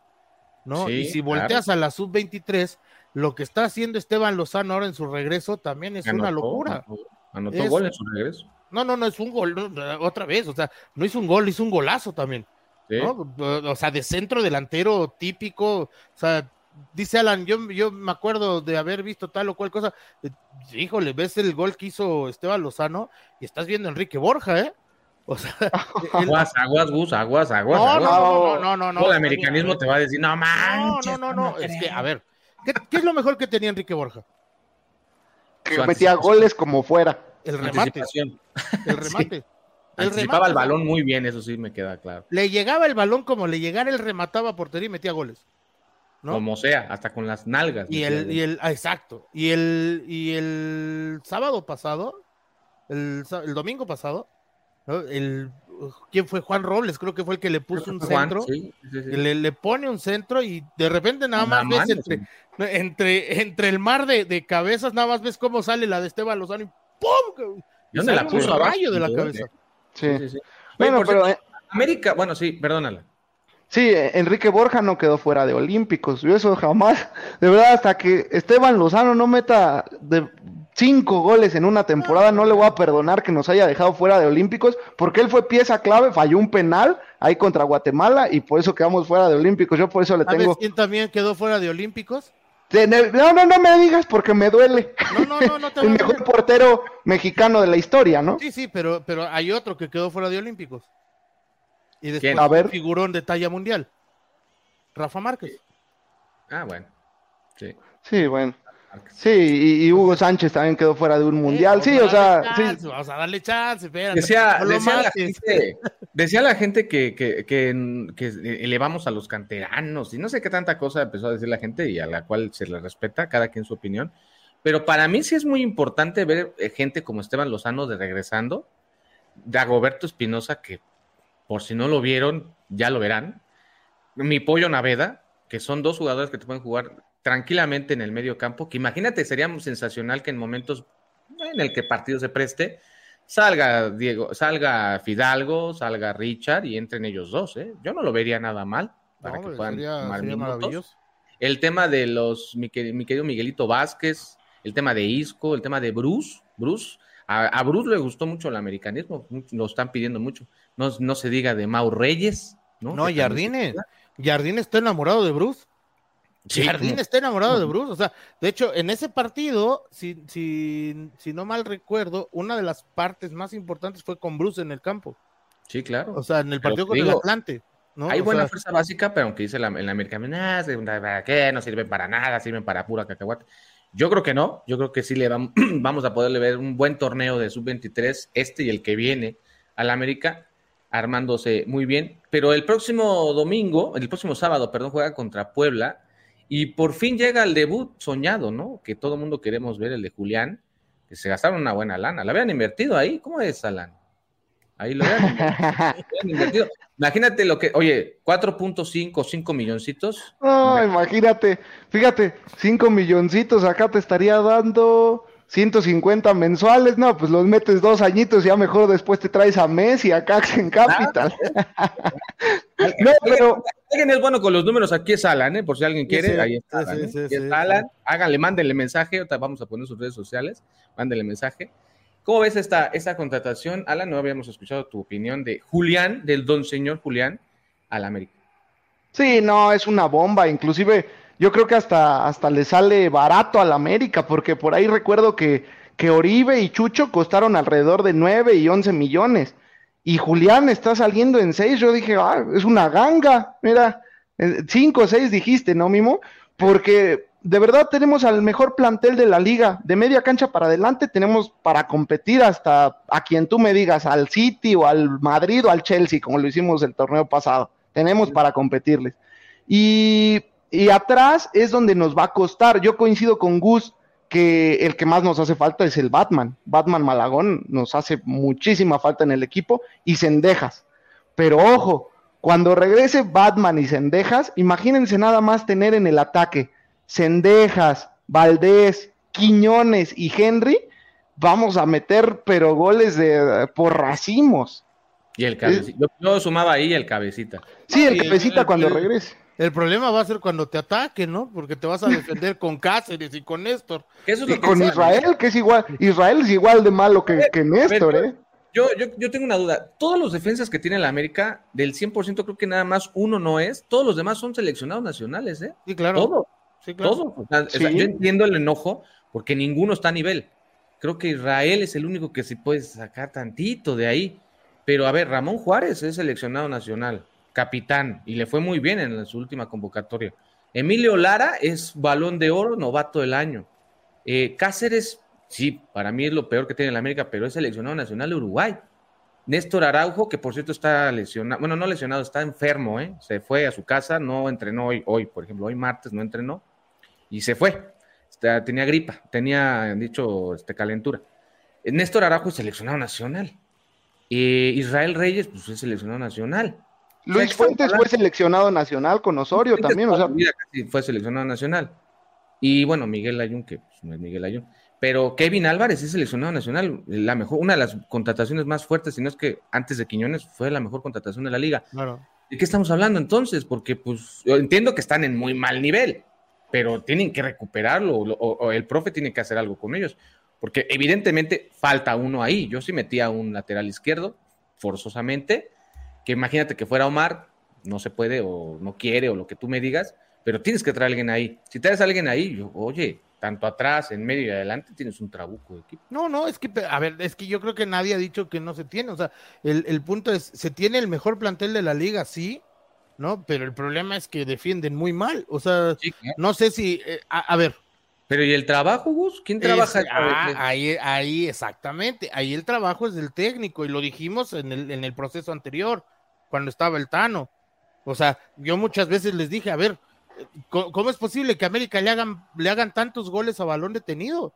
¿no? Sí, y si claro. volteas a la sub-23, lo que está haciendo Esteban Lozano ahora en su regreso también es una locura. Anotó, anotó Es- gol en su regreso. No, no, no es un gol, no, otra vez, o sea, no hizo un gol, hizo un golazo también. ¿sí? ¿no? O sea, de centro delantero típico, o sea, dice Alan, yo, yo me acuerdo de haber visto tal o cual cosa, eh, híjole, ves el gol que hizo Esteban Lozano y estás viendo a Enrique Borja, ¿eh? O sea, el- Aguas, aguas, Gus, aguas, aguas. no, aguas. no, no, no, no, no, Todo el no, americanismo no, te va a decir, no no, manches. no, no, no, ¿cómo es que, crees?". a ver, ¿qué, qué es lo mejor que tenía Enrique Borja? Que Su metía goles como fuera. El remate, el remate. El Anticipaba el remate. balón muy bien, eso sí me queda claro. Le llegaba el balón como le llegara, él remataba a portería y metía goles. ¿No? Como sea, hasta con las nalgas. Y el, y el, ah, exacto. Y el, y el sábado pasado, el, el domingo pasado, ¿no? el, ¿quién fue? Juan Robles, creo que fue el que le puso un Juan, centro. sí, sí, sí. que Le, le pone un centro y de repente nada más ves entre, entre, entre el mar de, de cabezas, nada más ves cómo sale la de Esteban Lozano y ¡pum! ¿Y dónde la un puso abajo? rayo de la cabeza. Sí. Sí, sí, sí. Oye, Bueno, pero cierto, eh, América, bueno, sí, perdónala. Sí, Enrique Borja no quedó fuera de Olímpicos. Yo eso jamás, de verdad, hasta que Esteban Lozano no meta de cinco goles en una temporada, no le voy a perdonar que nos haya dejado fuera de Olímpicos, porque él fue pieza clave, falló un penal ahí contra Guatemala y por eso quedamos fuera de Olímpicos. Yo por eso le ¿Sabes tengo. quién también quedó fuera de Olímpicos? No, no, no me digas porque me duele. No, no, no, no te El mejor portero mexicano de la historia, ¿no? Sí, sí, pero, pero hay otro que quedó fuera de Olímpicos. Y después ¿Quién? A ver. un figurón de talla mundial. Rafa Márquez. Ah, bueno. Sí. Sí, bueno. Sí, y, y Hugo Sánchez también quedó fuera de un mundial. Sí, o sea, sí. Vamos a darle chance, espérate, Decía, no decía la gente, decía la gente que, que, que, que elevamos a los canteranos y no sé qué tanta cosa empezó a decir la gente y a la cual se le respeta, cada quien su opinión. Pero para mí sí es muy importante ver eh, gente como Esteban Lozano de regresando, Dagoberto Espinosa, que por si no lo vieron, ya lo verán. Mi pollo Naveda, que son dos jugadores que te pueden jugar tranquilamente en el medio campo, que imagínate, sería sensacional que en momentos en el que partido se preste, salga Diego, salga Fidalgo, salga Richard y entren ellos dos, ¿eh? Yo no lo vería nada mal para No, que puedan sería- tomar sería minutos. maravilloso. El tema de los, mi, mi querido Miguelito Vázquez, el tema de Isco, el tema de Bruce, Bruce, a, a Bruce le gustó mucho el americanismo, lo están pidiendo mucho. No, no se diga de Mau Reyes, ¿no? No, Jardine. Jardine está enamorado de Bruce. Sí, como- está enamorado de Bruce. O sea, de hecho, en ese partido, si, si, si no mal recuerdo, una de las partes más importantes fue con Bruce en el campo. sí, claro. O sea, en el partido con el Atlante. ¿no? Hay O buena sea, fuerza básica, pero aunque dice la, "Ah, se- ¿para qué? No sirven para nada, sirven para pura cacahuate. Yo creo que no, yo creo que sí le vamos, vamos a poderle ver un buen torneo de sub-23, este y el que viene al América, armándose muy bien. Pero el próximo domingo, el próximo sábado, perdón, juega contra Puebla y por fin llega el debut soñado, ¿no? Que todo el mundo queremos ver, el de Julián, que se gastaron una buena lana. ¿La habían invertido ahí? ¿Cómo es, Alan? Ahí lo habían invertido. Imagínate lo que, oye, 4.5, 5 milloncitos. No, imagínate, fíjate, 5 milloncitos acá te estaría dando 150 mensuales, no, pues los metes dos añitos y ya mejor después te traes a Messi acá en Capital. no, pero Alguien es bueno con los números, aquí es Alan, ¿eh? por si alguien quiere, sí, ahí está sí, Alan. sí, ¿eh? sí, Alan, háganle, mándenle mensaje, vamos a poner sus redes sociales, mándenle mensaje. ¿Cómo ves esta, esta contratación? Alan, no habíamos escuchado tu opinión de Julián, del don señor Julián, al América. sí, no, es una bomba, inclusive yo creo que hasta, hasta le sale barato al América, porque por ahí recuerdo que, que Oribe y Chucho costaron alrededor de 9 y 11 millones. Y Julián está saliendo en 6, yo dije, ah, es una ganga, mira, 5 o 6 dijiste, ¿no, Mimo? Porque de verdad tenemos al mejor plantel de la liga, de media cancha para adelante tenemos para competir hasta a quien tú me digas, al City o al Madrid o al Chelsea, como lo hicimos el torneo pasado, tenemos para competirles. Y Y atrás es donde nos va a costar. Yo coincido con Gus que el que más nos hace falta es el Batman. Batman Malagón nos hace muchísima falta en el equipo y Cendejas. Pero ojo, cuando regrese Batman y Cendejas, imagínense nada más tener en el ataque Cendejas, Valdés, Quiñones y Henry, vamos a meter pero goles de por racimos. Y el cabecita. Yo, sumaba ahí el cabecita. Sí, el cabecita cuando regrese. El problema va a ser cuando te ataque, ¿no? Porque te vas a defender con Cáceres y con Néstor. y con Israel, que es igual. Israel es igual de malo que, que Néstor, ¿eh? Yo, yo, yo, tengo una duda. Todos los defensas que tiene la América, del 100% creo que nada más uno no es. Todos los demás son seleccionados nacionales, ¿eh? Sí, claro. Todos. Sí, claro. yo entiendo el enojo porque ninguno está a nivel. Creo que Israel es el único que se puede sacar tantito de ahí. Pero a ver, Ramón Juárez es seleccionado nacional capitán, y le fue muy bien en su última convocatoria. Emilio Lara es balón de oro, novato del año. Eh, Cáceres, sí, para mí es lo peor que tiene la América, pero es seleccionado nacional de Uruguay. Néstor Araujo, que por cierto está lesionado, bueno, no lesionado, está enfermo, ¿eh? se fue a su casa, no entrenó hoy, hoy, por ejemplo, hoy martes no entrenó y se fue. tenía gripa, tenía, dicho, este, calentura. Néstor Araujo es seleccionado nacional. Eh, Israel Reyes, pues es seleccionado nacional. Luis Fuentes fue seleccionado nacional con Osorio también, o sea. fue seleccionado nacional. Y bueno, Miguel Ayun, que pues, no es Miguel Ayun. Pero Kevin Álvarez es seleccionado nacional, la mejor, una de las contrataciones más fuertes, si no es que antes de Quiñones fue la mejor contratación de la liga. Claro. ¿De qué estamos hablando entonces? Porque pues yo entiendo que están en muy mal nivel, pero tienen que recuperarlo o, el profe tiene que hacer algo con ellos, porque evidentemente falta uno ahí. Yo sí metía un lateral izquierdo, forzosamente, que imagínate que fuera Omar, no se puede o no quiere o lo que tú me digas, pero tienes que traer a alguien ahí. Si traes a alguien ahí, yo, oye, tanto atrás, en medio y adelante, tienes un trabuco de equipo. No, no, es que, a ver, es que yo creo que nadie ha dicho que no se tiene. O sea, el, punto es, se tiene el mejor plantel de la liga, sí, ¿no? Pero el problema es que defienden muy mal. O sea, no sé si, eh, a, ver. Pero ¿y el trabajo, Gus? ¿Quién trabaja? Ah, ahí, ahí, exactamente. Ahí el trabajo es del técnico y lo dijimos en el, en el proceso anterior cuando estaba el Tano. O sea, yo muchas veces les dije, a ver, ¿cómo es posible que América le hagan, le hagan tantos goles a balón detenido?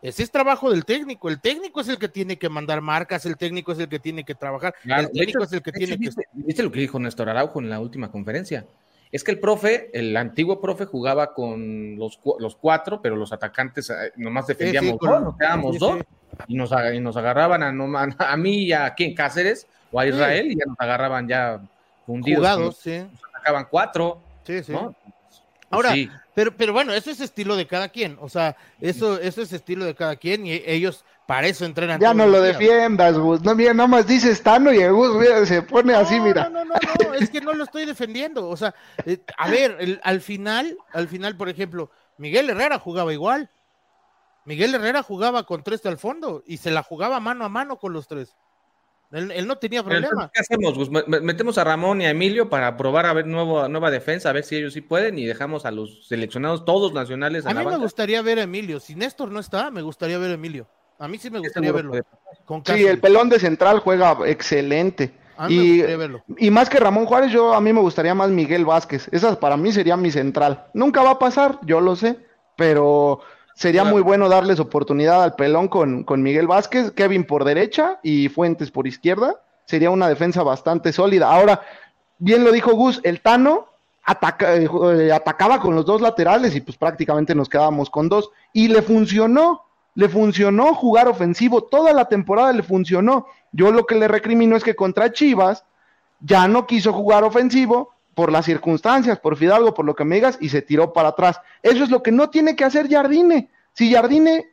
Ese es trabajo del técnico. El técnico es el que tiene que mandar marcas, el técnico es el que tiene que trabajar, el técnico es el que tiene que. ¿Viste lo que dijo Néstor Araujo en la última conferencia? Es que el profe, el antiguo profe, jugaba con los, los cuatro, pero los atacantes eh, nomás defendíamos dos, quedábamos dos, y nos, y nos agarraban a, a, mí y a quién, Cáceres, o a Israel y ya nos agarraban ya fundidos. Jugados, sí. Nos atacaban cuatro. Sí, sí. Pues Ahora, pero, pero bueno, eso es estilo de cada quien. O sea, eso, eso es estilo de cada quien y ellos para eso entrenan. Ya no lo defiendas, Gus. No, mira, nada más dices Tano y el Gus se pone así, mira. No, no, no, no, es que no lo estoy defendiendo. O sea, eh, a ver, al final, al final, por ejemplo, Miguel Herrera jugaba igual. Miguel Herrera jugaba con tres al fondo y se la jugaba mano a mano con los tres. Él, no tenía problema. ¿Qué hacemos? Metemos a Ramón y a Emilio para probar a ver nuevo, nueva defensa, a ver si ellos sí pueden y dejamos a los seleccionados todos nacionales. A, mí me gustaría ver a Emilio. Si Néstor no está, me gustaría ver a Emilio. A mí sí me gustaría verlo. sí, el pelón de central juega excelente. Y, y, más que Ramón Juárez, yo a mí me gustaría más Miguel Vázquez. Esa para mí sería mi central. Nunca va a pasar, yo lo sé, pero Sería muy bueno darles oportunidad al pelón con, con, Miguel Vázquez, Kevin por derecha y Fuentes por izquierda. Sería una defensa bastante sólida. Ahora, bien lo dijo Gus, el Tano ataca, eh, atacaba con los dos laterales y pues prácticamente nos quedábamos con dos. Y le funcionó, le funcionó jugar ofensivo. Toda la temporada le funcionó. Yo lo que le recrimino es que contra Chivas ya no quiso jugar ofensivo por las circunstancias, por Fidalgo, por lo que me digas, y se tiró para atrás. Eso es lo que no tiene que hacer Jardine. Si Jardine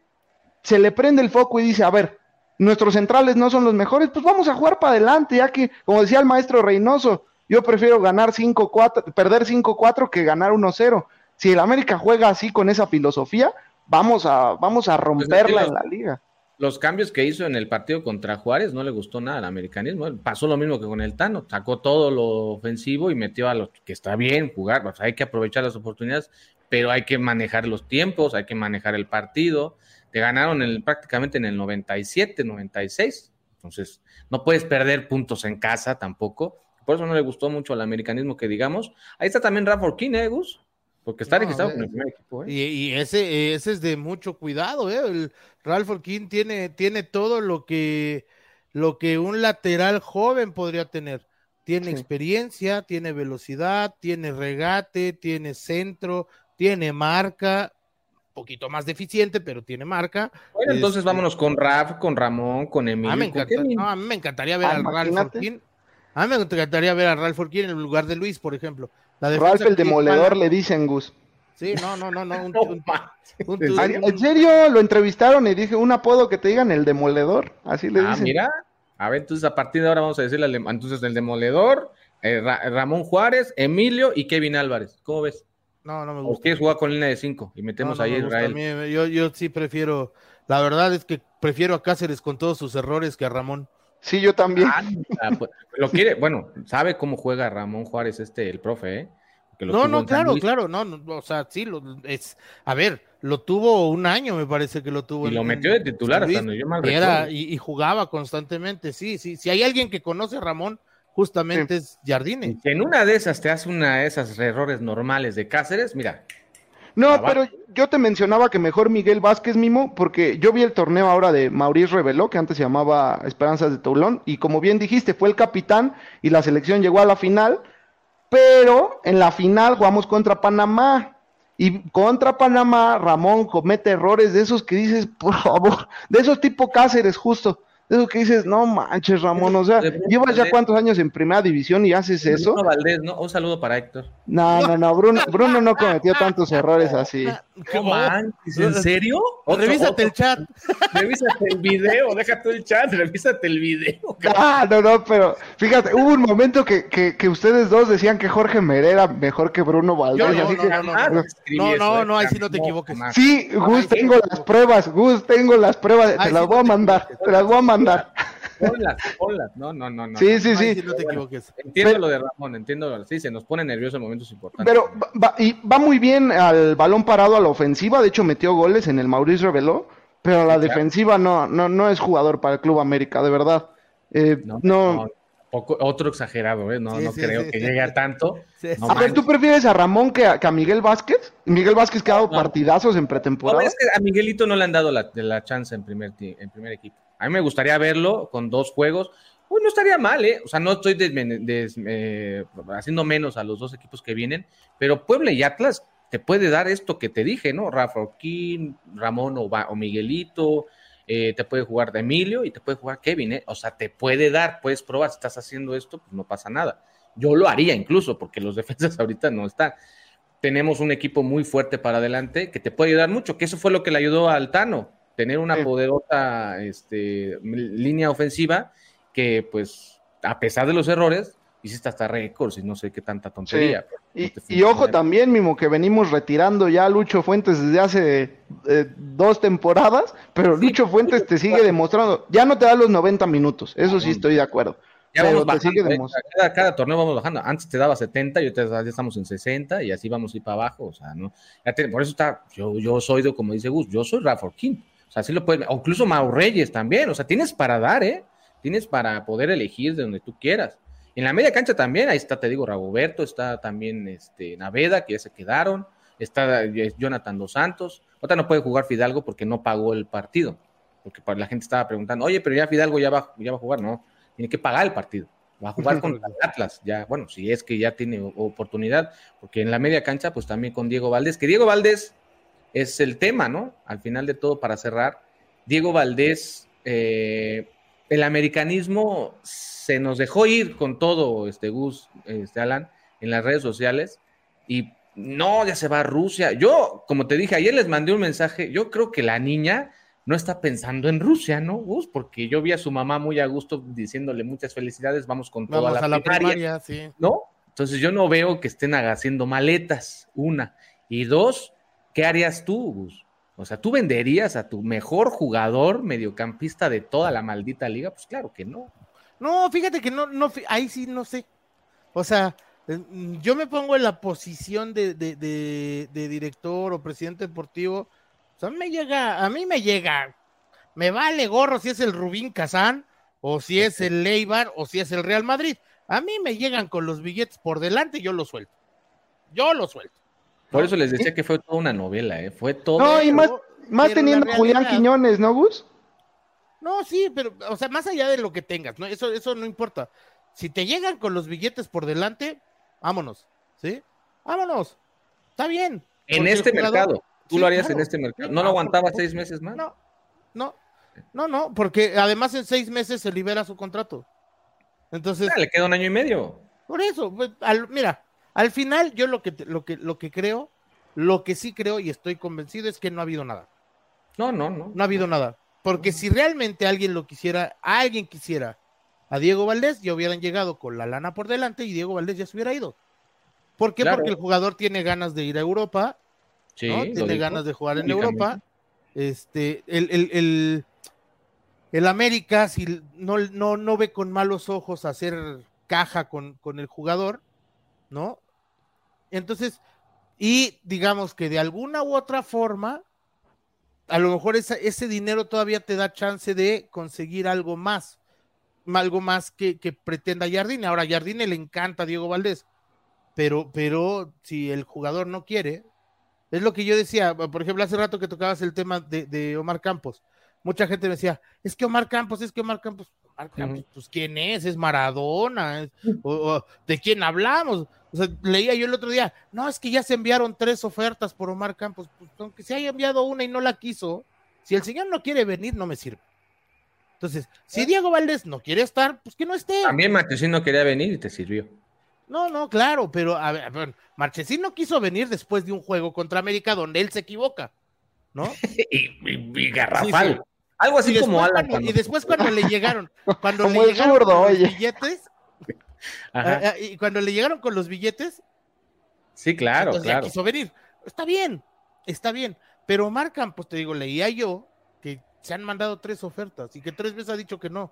se le prende el foco y dice, a ver, nuestros centrales no son los mejores, pues vamos a jugar para adelante, ya que, como decía el maestro Reynoso, yo prefiero ganar 5-4, perder 5-4 que ganar 1-0. Si el América juega así con esa filosofía, vamos a, vamos a pues romperla en la liga los cambios que hizo en el partido contra Juárez no le gustó nada al americanismo. Pasó lo mismo que con el Tano, sacó todo lo ofensivo y metió a los que está bien jugar, hay que aprovechar las oportunidades, pero hay que manejar los tiempos, hay que manejar el partido. Te ganaron el, prácticamente en el 97, 96, entonces no puedes perder puntos en casa tampoco. Por eso no le gustó mucho al americanismo que digamos. Ahí está también Rafa Orquín, ¿eh, Gus? Porque está No, registrado con el primer equipo, ¿eh? Y, y ese, ese es de mucho cuidado, ¿eh? El Ralph Orquín tiene, tiene todo lo que, lo que un lateral joven podría tener. Tiene Sí. experiencia, tiene velocidad, tiene regate, tiene centro, tiene marca, un poquito más deficiente, pero tiene marca. Bueno, entonces Este, vámonos con Raf, con Ramón, con Emilio. Ah, me encanta- no, a mí me encantaría ver Ah, al Ralph. A mí me encantaría ver a Ralph Orquín en el lugar de Luis, por ejemplo. La Ralph el demoledor mala- le dicen Gus. Sí, no, no, no, no. Un, No un- manches, un- ¿en un- serio? ¿En serio? Lo entrevistaron y dije un apodo que te digan el demoledor. Así le Ah, dicen. mira. A ver, entonces a partir de ahora vamos a decirle al entonces el demoledor, eh, Ra- Ramón Juárez, Emilio y Kevin Álvarez. ¿Cómo ves? no, no me ¿O gusta. quieres jugar con línea de 5 y metemos No, no ahí me gusta. Israel? Yo, yo sí prefiero, la verdad es que prefiero a Cáceres con todos sus errores que a Ramón. Sí, yo también. Ah, pues, lo quiere, bueno, sabe cómo juega Ramón Juárez, este, el profe, ¿eh? Lo No, no, claro, Luis claro, no, no, o sea, sí, lo, es, a ver, lo tuvo un año, me parece que lo tuvo. Y en- lo en metió de titular, Luis, hasta donde yo mal y, era- y, y jugaba constantemente, sí, sí, si hay alguien que conoce a Ramón, justamente es Jardine. En una de esas te hace una de esas errores normales de Cáceres, mira, No, pero yo te mencionaba que mejor Miguel Vázquez Mimo, porque yo vi el torneo ahora de Maurice Reveló, que antes se llamaba Esperanzas de Toulon, y como bien dijiste, fue el capitán y la selección llegó a la final, pero en la final jugamos contra Panamá. Y contra Panamá, Ramón comete errores de esos que dices, por favor, de esos tipo Cáceres, justo. De esos que dices, no manches, Ramón, o sea, llevas ya cuántos años en primera división y haces eso. Bruno Valdés, ¿no? Un saludo para Héctor. No, no, no, Bruno, Bruno no cometió tantos errores así. ¿Qué manches? ¿En serio? Otro- Revísate otro- el chat. Revísate el video, deja tú el chat, revísate el video. Ah, no, no, pero fíjate, hubo un momento que, que, que ustedes dos decían que Jorge Mere era mejor que Bruno Valdés. Yo no, así no, que- no, no, Jamás no. escribí No, eso, no, eh, no, ahí sí no te equivoques. Sí, Gus, tengo las pruebas, Gus, tengo las pruebas, te las voy a mandar, te las voy a mandar. Ponlas, ponlas. No, no, no, no. Sí, no. sí, Ahí sí. sí no te equivoques. Entiendo Pero- lo de Ramón, entiendo. Sí, se nos pone nervioso en momentos importantes. Pero va, y va muy bien al balón parado a la ofensiva, de hecho metió goles en el Mauricio Reveló, pero a la Sí, defensiva no, no, no es jugador para el Club América, de verdad. Eh, no, no, no, poco- otro exagerado, ¿eh? No, Sí, no sí, creo sí, que sí. llegue a tanto. Sí, No a ver. ¿tú prefieres a Ramón que a, que a Miguel Vázquez? Miguel Vázquez que ha dado No. partidazos en No, pretemporada. es que a Miguelito no le han dado la, la chance en primer, en primer equipo. A mí me gustaría verlo con dos juegos. Uy, no estaría mal, ¿eh? O sea, no estoy eh, haciendo menos a los dos equipos que vienen, pero Puebla y Atlas te puede dar esto que te dije, ¿no? Rafa Orquín, Ramón o Miguelito, eh, te puede jugar de Emilio y te puede jugar Kevin, ¿eh? O sea, te puede dar, puedes probar, si estás haciendo esto, pues no pasa nada. Yo lo haría incluso, porque los defensas ahorita no están. Tenemos un equipo muy fuerte para adelante que te puede ayudar mucho, que eso fue lo que le ayudó a Altano, tener una Sí. poderosa este, línea ofensiva que, pues, a pesar de los errores, hiciste hasta récords y no sé qué tanta tontería. No te y ojo también, Mimo, que venimos retirando ya a Lucho Fuentes desde hace eh, dos temporadas, pero Sí, Lucho Fuentes te sigue demostrando, ya no te da los 90 minutos, eso sí estoy de acuerdo. Ya pero vamos te bajando, ¿eh? cada, cada torneo vamos bajando. Antes te daba 70 y ahorita ya estamos en 60 y así vamos a ir para abajo. O sea, no. Ya te- por eso está, yo, yo soy de, como dice Gus, yo soy Rafa King. O sea, así lo puedes, o incluso Mau Reyes también. O sea, tienes para dar, ¿eh? Tienes para poder elegir de donde tú quieras. En la media cancha también, ahí está, te digo, Ragoberto, está también este, Naveda, que ya se quedaron, está Jonathan Dos Santos. Otra no puede jugar Fidalgo porque no pagó el partido. Porque la gente estaba preguntando, oye, pero ya Fidalgo ya va, ya va a jugar. No, tiene que pagar el partido. Va a jugar contra el Atlas, ya, bueno, si es que ya tiene oportunidad, porque en la media cancha, pues también con Diego Valdés, que Diego Valdés es el tema, ¿no? Al final de todo, para cerrar, Diego Valdés, eh, el americanismo se nos dejó ir con todo, este Gus, este Alan, en las redes sociales, y no, ya se va a Rusia. Yo, como te dije, ayer les mandé un mensaje, yo creo que la niña no está pensando en Rusia, ¿no, Gus? Porque yo vi a su mamá muy a gusto diciéndole muchas felicidades, vamos con toda Vamos la, a la primaria", primaria, sí. ¿no? Entonces yo no veo que estén haciendo maletas, una. Y dos, ¿qué harías tú, Gus? O sea, ¿tú venderías a tu mejor jugador mediocampista de toda la maldita liga? Pues claro que no. No, fíjate que no, no, ahí sí no sé. O sea, eh, yo me pongo en la posición de, de, de- de director o presidente deportivo. O sea, me llega, a mí me llega, me vale gorro si es el Rubín Kazán, o si es el Leibar, o si es el Real Madrid. A mí me llegan con los billetes por delante y yo los suelto. Yo los suelto. Por eso les decía que fue toda una novela, ¿eh? Fue todo. No, y más, más pero teniendo a Julián Quiñones, ¿no, Gus? No, sí, pero, o sea, más allá de lo que tengas, ¿no? Eso, eso no importa. Si te llegan con los billetes por delante, vámonos, ¿sí? Vámonos. Está bien. en este jugador- mercado. Tú Sí, lo harías claro. en este mercado. ¿No lo ah, aguantabas por- seis meses más? No, no, no, no, porque además en seis meses se libera su contrato. Entonces, Ah, le queda un año y medio. por eso, pues, al- mira, al final yo lo que, lo que, lo que creo, lo que sí creo y estoy convencido es que no ha habido nada. No, no, no. No ha habido nada. Porque si realmente alguien lo quisiera, alguien quisiera a Diego Valdés, ya hubieran llegado con la lana por delante y Diego Valdés ya se hubiera ido. ¿Por qué? Claro. Porque el jugador tiene ganas de ir a Europa, Sí, ¿no? Tiene dijo ganas de jugar en. Europa. Este, el, el, el, el América, si no, no, no ve con malos ojos hacer caja con, con el jugador, ¿no? Entonces, y digamos que de alguna u otra forma, a lo mejor ese dinero todavía te da chance de conseguir algo más, algo más que, pretenda Jardine. Ahora, Jardine le encanta a Diego Valdés, pero, pero si el jugador no quiere, es lo que yo decía, por ejemplo, hace rato que tocabas el tema de, de Omar Campos. Mucha gente me decía, es que Omar Campos, es que Omar Campos. Pues ¿quién es? Es Maradona, es- o- o, ¿de quién hablamos? O sea, leía yo el otro día, no, es que ya se enviaron tres ofertas por Omar Campos, pues aunque se haya enviado una y no la quiso, si el señor no quiere venir, no me sirve. Entonces, si Diego Valdés no quiere estar, pues que no esté. También Marchesín no quería venir y te sirvió. No, no, claro, pero a ver, Marchesín no quiso venir después de un juego contra América donde él se equivoca, ¿no? y, y- y garrafal. Sí, sí. Algo así como Alan. cuando, y después cuando le llegaron, cuando Como le llegaron con los billetes, Ajá. ah, ah, y cuando le llegaron con los billetes, Sí, claro, entonces ya claro. quiso venir. Está bien, está bien. Pero Omar Campos, te digo, leía yo que se han mandado tres ofertas y que tres veces ha dicho que no.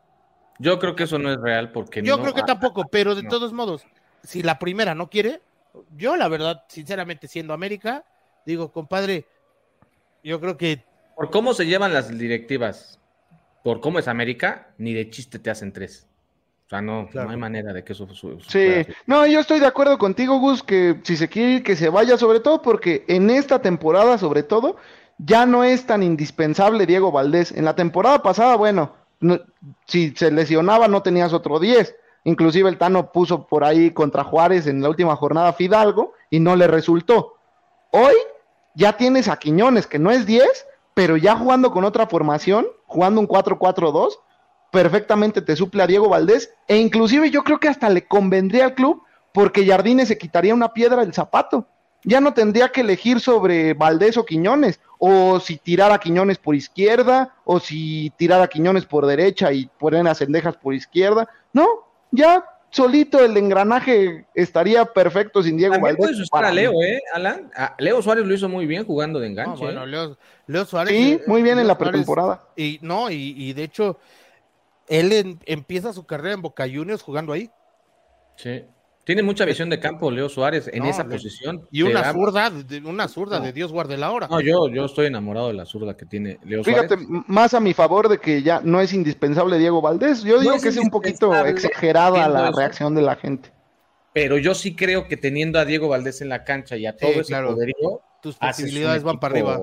Yo creo que eso no es real porque Yo no- creo que tampoco, pero de no. todos modos, si la primera no quiere, yo la verdad, sinceramente, siendo América, digo, compadre, yo creo que Por cómo se llevan las directivas, por cómo es América, ni de chiste te hacen tres. O sea, no, Claro. no hay manera de que eso su- su- Sí, no, yo estoy de acuerdo contigo, Gus, que si se quiere ir, que se vaya, sobre todo porque en esta temporada, sobre todo, ya no es tan indispensable Diego Valdés. En la temporada pasada, bueno, no- si se lesionaba no tenías otro 10. Inclusive el Tano puso por ahí contra Juárez en la última jornada Fidalgo y no le resultó. Hoy ya tienes a Quiñones, que no es 10, pero ya jugando con otra formación, jugando un 4-4-2, perfectamente te suple a Diego Valdés e inclusive yo creo que hasta le convendría al club porque Jardines se quitaría una piedra del zapato. Ya no tendría que elegir sobre Valdés o Quiñones, o si tirar a Quiñones por izquierda, o si tirar a Quiñones por derecha y poner a Cendejas por izquierda. No, ya solito el engranaje estaría perfecto sin Diego También Valdés. puedes usar para a. Leo, ¿eh, Alan? A Leo Suárez lo hizo muy bien jugando de no, enganche. bueno, ¿eh? Leo, Leo Suárez. Sí, muy bien en la Suárez, pretemporada. Y no, y, y de hecho, él en- empieza su carrera en Boca Juniors jugando ahí. Sí. Tiene mucha visión de campo Leo Suárez en No, esa le- posición. Y una da- zurda, de- una zurda No. de Dios guarde la hora. No, yo, yo estoy enamorado de la zurda que tiene Leo Fíjate, Suárez. m- más a mi favor de que ya no es indispensable Diego Valdés. Yo No digo es que es un poquito exagerada la eso. reacción de la gente. Pero yo sí creo que teniendo a Diego Valdés en la cancha y a todo ese claro. poderío, Tus posibilidades van para arriba.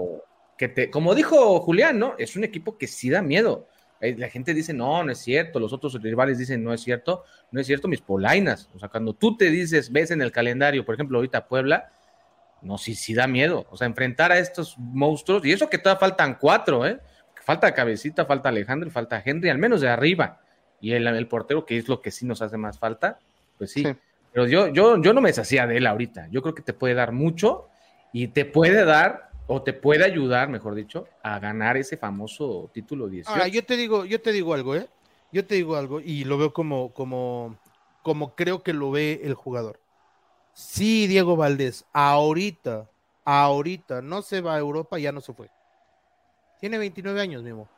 Que te, como dijo Julián, ¿no? Es un equipo que sí da miedo. Eh, La gente dice, no, no es cierto. Los otros rivales dicen, no es cierto. No es cierto, mis polainas. O sea, cuando tú te dices, ves en el calendario, por ejemplo, ahorita Puebla, no, sí, sí da miedo. O sea, enfrentar a estos monstruos, y eso que todavía faltan cuatro, ¿eh? Falta Cabecita, falta Alejandro falta Henry, al menos de arriba. Y el, el portero, que es lo que sí nos hace más falta, pues sí. Sí. Pero yo, yo, yo no me deshacía de él ahorita. Yo creo que te puede dar mucho y te puede dar, o te puede ayudar, mejor dicho, a ganar ese famoso título 18. Ahora, yo te digo, yo te digo algo, ¿eh? Yo te digo algo y lo veo como, como, como creo que lo ve el jugador. Sí, Diego Valdés, ahorita, ahorita no se va a Europa, ya no se fue. Tiene 29 años, mismo.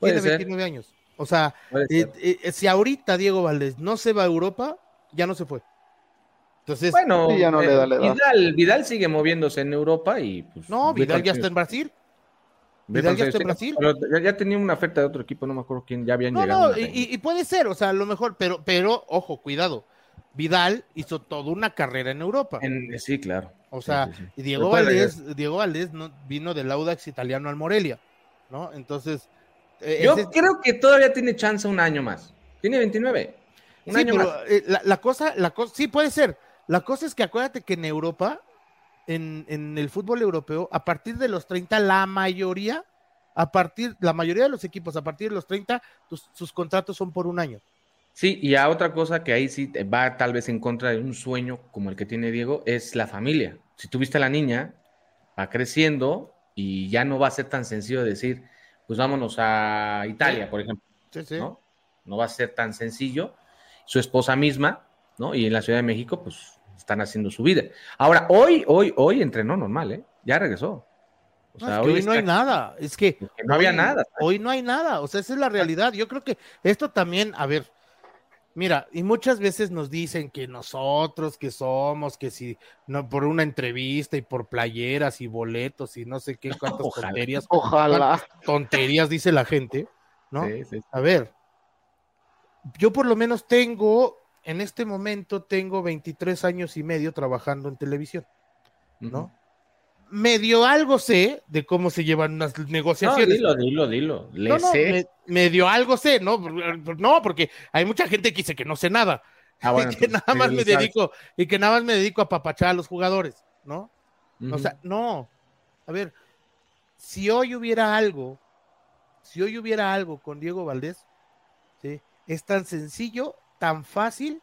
Tiene ser. 29 años. O sea, eh, eh, si ahorita Diego Valdés no se va a Europa, ya no se fue. Entonces, bueno, ya no le da la edad. Vidal, Vidal sigue moviéndose en Europa y pues. no, Vidal ya está en Brasil. Vidal ya está en Brasil. Pero ya, ya tenía una oferta de otro equipo, no me acuerdo quién, ya habían No, llegado. no, y, puede ser, o sea, a lo mejor, pero, pero, ojo, cuidado. Vidal hizo toda una carrera en Europa. En- sí, claro. O sea, Sí, sí, sí. y Diego Valdés, Diego Valdés no, vino del Audax italiano al Morelia, ¿no? Entonces, eh, Yo ese- creo que todavía tiene chance un año más. Tiene 29. Un sí, año pero más. eh, la, la cosa, la cosa, sí puede ser. La cosa es que acuérdate que en Europa, en, en el fútbol europeo, a partir de los 30, la mayoría, a partir, la mayoría de los equipos, a partir de los 30, tus- sus contratos son por un año. Sí, y a otra cosa que ahí sí va tal vez en contra de un sueño como el que tiene Diego es la familia. Si tuviste a la niña, va creciendo y ya no va a ser tan sencillo decir, pues vámonos a Italia, por ejemplo, Sí, sí. ¿no? No va a ser tan sencillo. Su esposa misma, ¿no? Y en la Ciudad de México, pues están haciendo su vida. Ahora, hoy, hoy, hoy entrenó normal, ¿eh? Ya regresó. O No, sea, es que hoy no hay nada. Es que que no había hoy- nada. Hoy no hay nada. O sea, esa es la realidad. Yo creo que esto también, a ver, mira, y muchas veces nos dicen que nosotros que somos, que si no por una entrevista y por playeras y boletos y no sé qué, cuántas Ojalá. tonterías, Ojalá. tonterías dice la gente, ¿no? Sí, sí, sí. A ver, yo por lo menos tengo, en este momento tengo 23 años y medio trabajando en televisión, ¿no? Ujú. Medio algo sé de cómo se llevan unas No, negociaciones. dilo, dilo, dilo. Le No, no, sé. me- medio algo sé, ¿no? No, porque hay mucha gente que dice que no sé nada. Ah, bueno, y que entonces, nada más me dedico, y que nada más me dedico a papachar a los jugadores, ¿no? O sea, no. A ver, si hoy hubiera algo, si hoy hubiera algo con Diego Valdés, ¿sí? es tan sencillo, tan fácil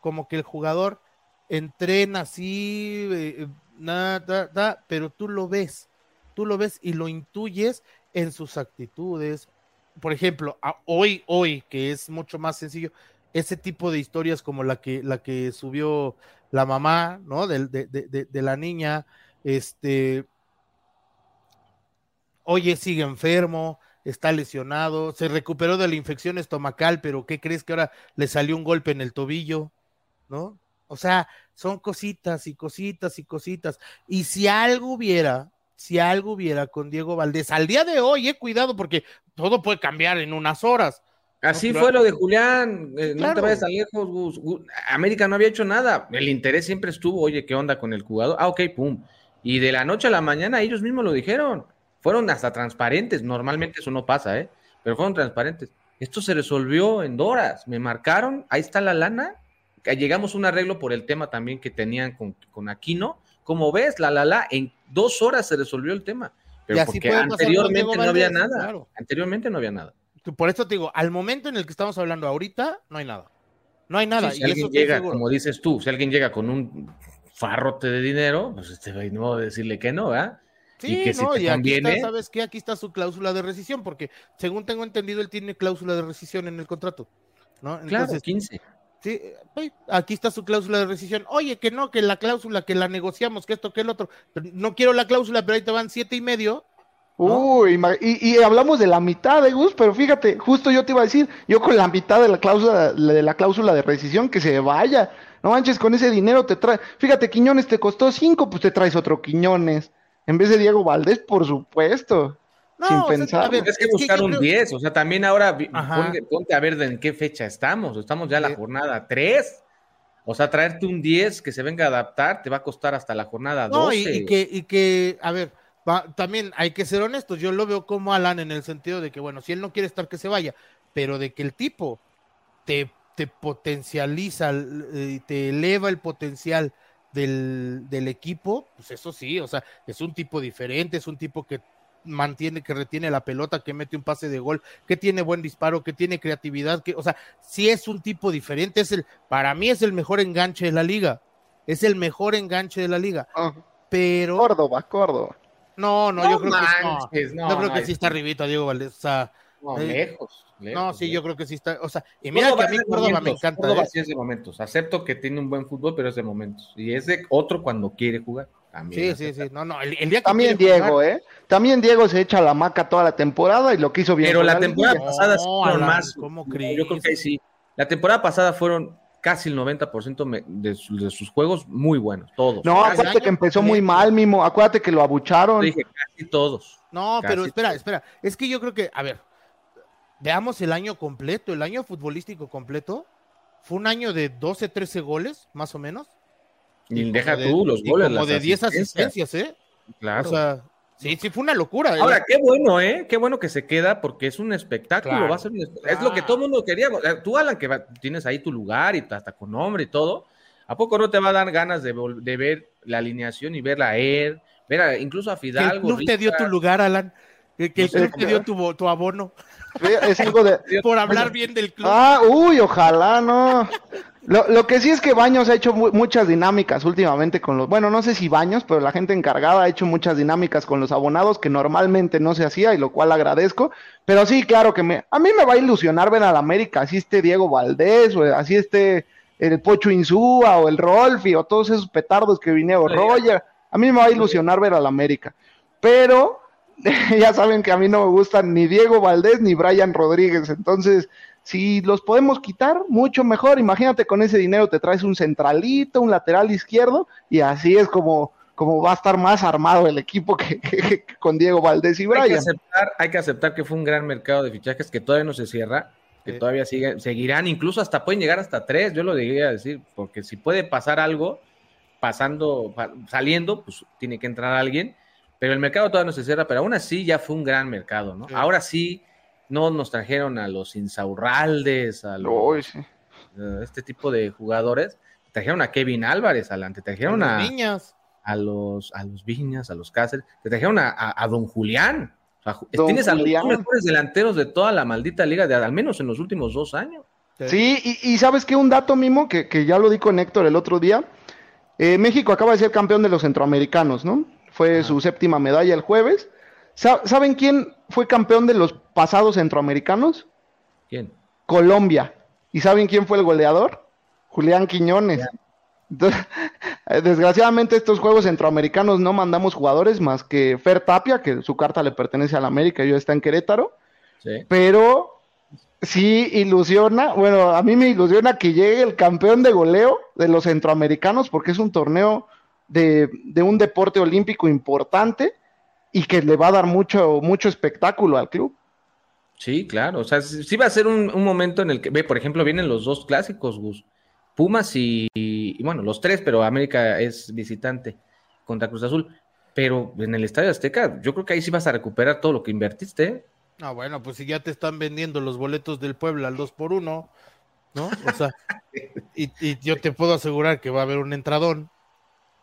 como que el jugador entrena así, eh, nada, nada, pero tú lo ves, tú lo ves y lo intuyes en sus actitudes. Por ejemplo, hoy, hoy, que es mucho más sencillo, ese tipo de historias como la que, la que subió la mamá, ¿no? De- de la niña, este, oye, sigue enfermo, está lesionado, se recuperó de la infección estomacal, pero ¿qué crees que ahora le salió un golpe en el tobillo? ¿No? O sea, son cositas y cositas y cositas. Y si algo hubiera, si algo hubiera con Diego Valdés, al día de hoy, eh, cuidado, porque todo puede cambiar en unas horas. Así No, fue lo de Julián, eh, no te vayas tan lejos, Gus. Gus. América no había hecho nada, el interés siempre estuvo, oye, ¿qué onda con el jugador? Ah, ok, pum. Y de la noche a la mañana ellos mismos lo dijeron, fueron hasta transparentes, normalmente eso no pasa, ¿eh? Pero fueron transparentes. Esto se resolvió en horas, me marcaron, ahí está la lana, llegamos a un arreglo por el tema también que tenían con, con Aquino, como ves, la la la, en dos horas se resolvió el tema, pero porque anteriormente no había nada, claro. anteriormente no había nada. Por eso te digo, al momento en el que estamos hablando ahorita, no hay nada. No hay nada. Sí, si y alguien llega, como dices tú, si alguien llega con un farrote de dinero, pues este no decirle que no, ¿verdad? Sí, y que si no, te y aquí está, ¿sabes qué? Aquí está su cláusula de rescisión, porque según tengo entendido, él tiene cláusula de rescisión en el contrato. ¿no? Claro, Entonces, 15. sí, pues, aquí está su cláusula de rescisión. Oye, que no, que la cláusula, que la negociamos, que esto, que el otro. Pero no quiero la cláusula, pero ahí te van siete y medio. ¿no? Uy, y, y hablamos de la mitad de Gus, pero fíjate, justo yo te iba a decir, yo con la mitad de la cláusula, de la cláusula de rescisión, que se vaya. No manches, con ese dinero te trae. Fíjate, Quiñones te costó cinco, pues te traes otro Quiñones. En vez de Diego Valdés, por supuesto. No, sin o sea, pensar. a ver, Es que es buscar un creo- 10, o sea, también ahora ponte, ponte a ver de en qué fecha estamos, estamos ya en la Sí. jornada 3. O sea, traerte un 10 que se venga a adaptar te va a costar hasta la jornada 12. No, y, y que, y que, a ver, va- también hay que ser honestos. Yo lo veo como Alan en el sentido de que, bueno, si él no quiere estar, que se vaya, pero de que el tipo te, te potencializa, y te eleva el potencial del, del equipo, pues eso sí, o sea, es un tipo diferente, es un tipo que mantiene, que retiene la pelota, que mete un pase de gol, que tiene buen disparo, que tiene creatividad, que, o sea, sí es un tipo diferente, es el, para mí es el mejor enganche de la liga, es el mejor enganche de la liga, Ah, pero Córdoba, Córdoba. no, no, No yo creo que no, no, yo creo que es- sí está arribita Diego Valdés, o sea, No, eh, lejos, no, lejos, sí, yo creo que sí está, o sea, y mira Córdoba que a mí Córdoba me encanta, Córdoba ¿eh? sí es de momentos. Acepto que tiene un buen fútbol, pero es de momentos. Y es de otro cuando quiere jugar. También Sí, sí, sí, no, no, el, el día que También Diego, jugar- ¿eh? También Diego se echa la maca toda la temporada y lo que hizo bien. Pero la temporada liguilla. pasada sí No, fueron más. ¿cómo No, crees? Yo creo que ahí sí. La temporada pasada fueron casi el 90% me- de, su- de sus juegos muy buenos, todos. No, Casi, acuérdate que empezó muy mal, Mimo. Acuérdate que lo abucharon. dije casi todos. No, Casi pero espera, espera. Es que yo creo que, a ver, veamos el año completo, el año futbolístico completo. fue un año de 12, 13 goles, más o menos. Y deja de- tú los goles. Como de 10 asistencias. ¿eh? Claro. O sea, sí, sí, fue una locura. ¿eh? Ahora, qué bueno, ¿eh? Qué bueno que se queda porque es un espectáculo, Claro, va a ser un espe- Es lo que todo el mundo quería. Tú, Alan, que va- tienes ahí tu lugar y hasta con nombre y todo, ¿a poco no te va a dar ganas de, de ver la alineación y verla a él? Ver a- incluso a Fidalgo. club te dio tu lugar, Alan. Que, que el Sí, club te dio tu, tu abono Es algo de. por hablar bien del club. Ah, uy, ojalá, no. Lo, lo que sí es que Baños ha hecho mu- muchas dinámicas últimamente con los, bueno, no sé si Baños, pero la gente encargada ha hecho muchas dinámicas con los abonados que normalmente no se hacía y lo cual agradezco. Pero sí, claro que me, a mí me va a ilusionar ver al América, así esté Diego Valdés, o así esté el Pocho Insúa o el Rolfi o todos esos petardos que vinieron. Roger. A mí me va a ilusionar ver al América. Pero ya saben que a mí no me gustan ni Diego Valdés ni Brian Rodríguez, entonces si los podemos quitar, mucho mejor. Imagínate con ese dinero te traes un centralito, un lateral izquierdo, y así es como, como va a estar más armado el equipo que, que- que con Diego Valdés y Hay que, Brian. aceptar, hay que aceptar que fue un gran mercado de fichajes que todavía no se cierra, que Sí. todavía sigue, seguirán, incluso hasta pueden llegar hasta tres, yo lo diría decir, porque si puede pasar algo, pasando, pa- saliendo, pues tiene que entrar alguien, pero el mercado todavía no se cierra, pero aún así ya fue un gran mercado, ¿no? Sí. Ahora sí, no nos trajeron a los Insaurraldes, a los, Uy, sí. eh, este tipo de jugadores, trajeron a Kevin Álvarez adelante, trajeron a, niñas. a los, a los Viñas, a los Cáceres, te trajeron a, a- a Don Julián. O sea, ju- Don tienes a los mejores delanteros de toda la maldita liga, de, al menos en los últimos dos años. Sí, y, y sabes que un dato, Mimo, que, que ya lo di con Héctor el otro día. Eh, México acaba de ser campeón de los centroamericanos, ¿no? Fue su séptima medalla el jueves. Sa- ¿Saben quién fue campeón de los pasados centroamericanos? ¿Quién? Colombia. ¿Y saben quién fue el goleador? Julián Quiñones. Entonces, desgraciadamente estos juegos centroamericanos no mandamos jugadores más que Fer Tapia, que su carta le pertenece a la América y yo está en Querétaro, Sí. pero sí ilusiona, bueno, a mí me ilusiona que llegue el campeón de goleo de los centroamericanos porque es un torneo de, de un deporte olímpico importante y que le va a dar mucho, mucho espectáculo al club. Sí, claro. O sea, sí va a ser un, un momento en el que, ve, por ejemplo, vienen los dos clásicos, Gus. Pumas y, y, bueno, los tres, pero América es visitante contra Cruz Azul. Pero en el Estadio Azteca, yo creo que ahí sí vas a recuperar todo lo que invertiste. ¿eh? Ah, bueno, pues si ya te están vendiendo los boletos del Puebla al 2 por 1 ¿no? O sea, y, y yo te puedo asegurar que va a haber un entradón,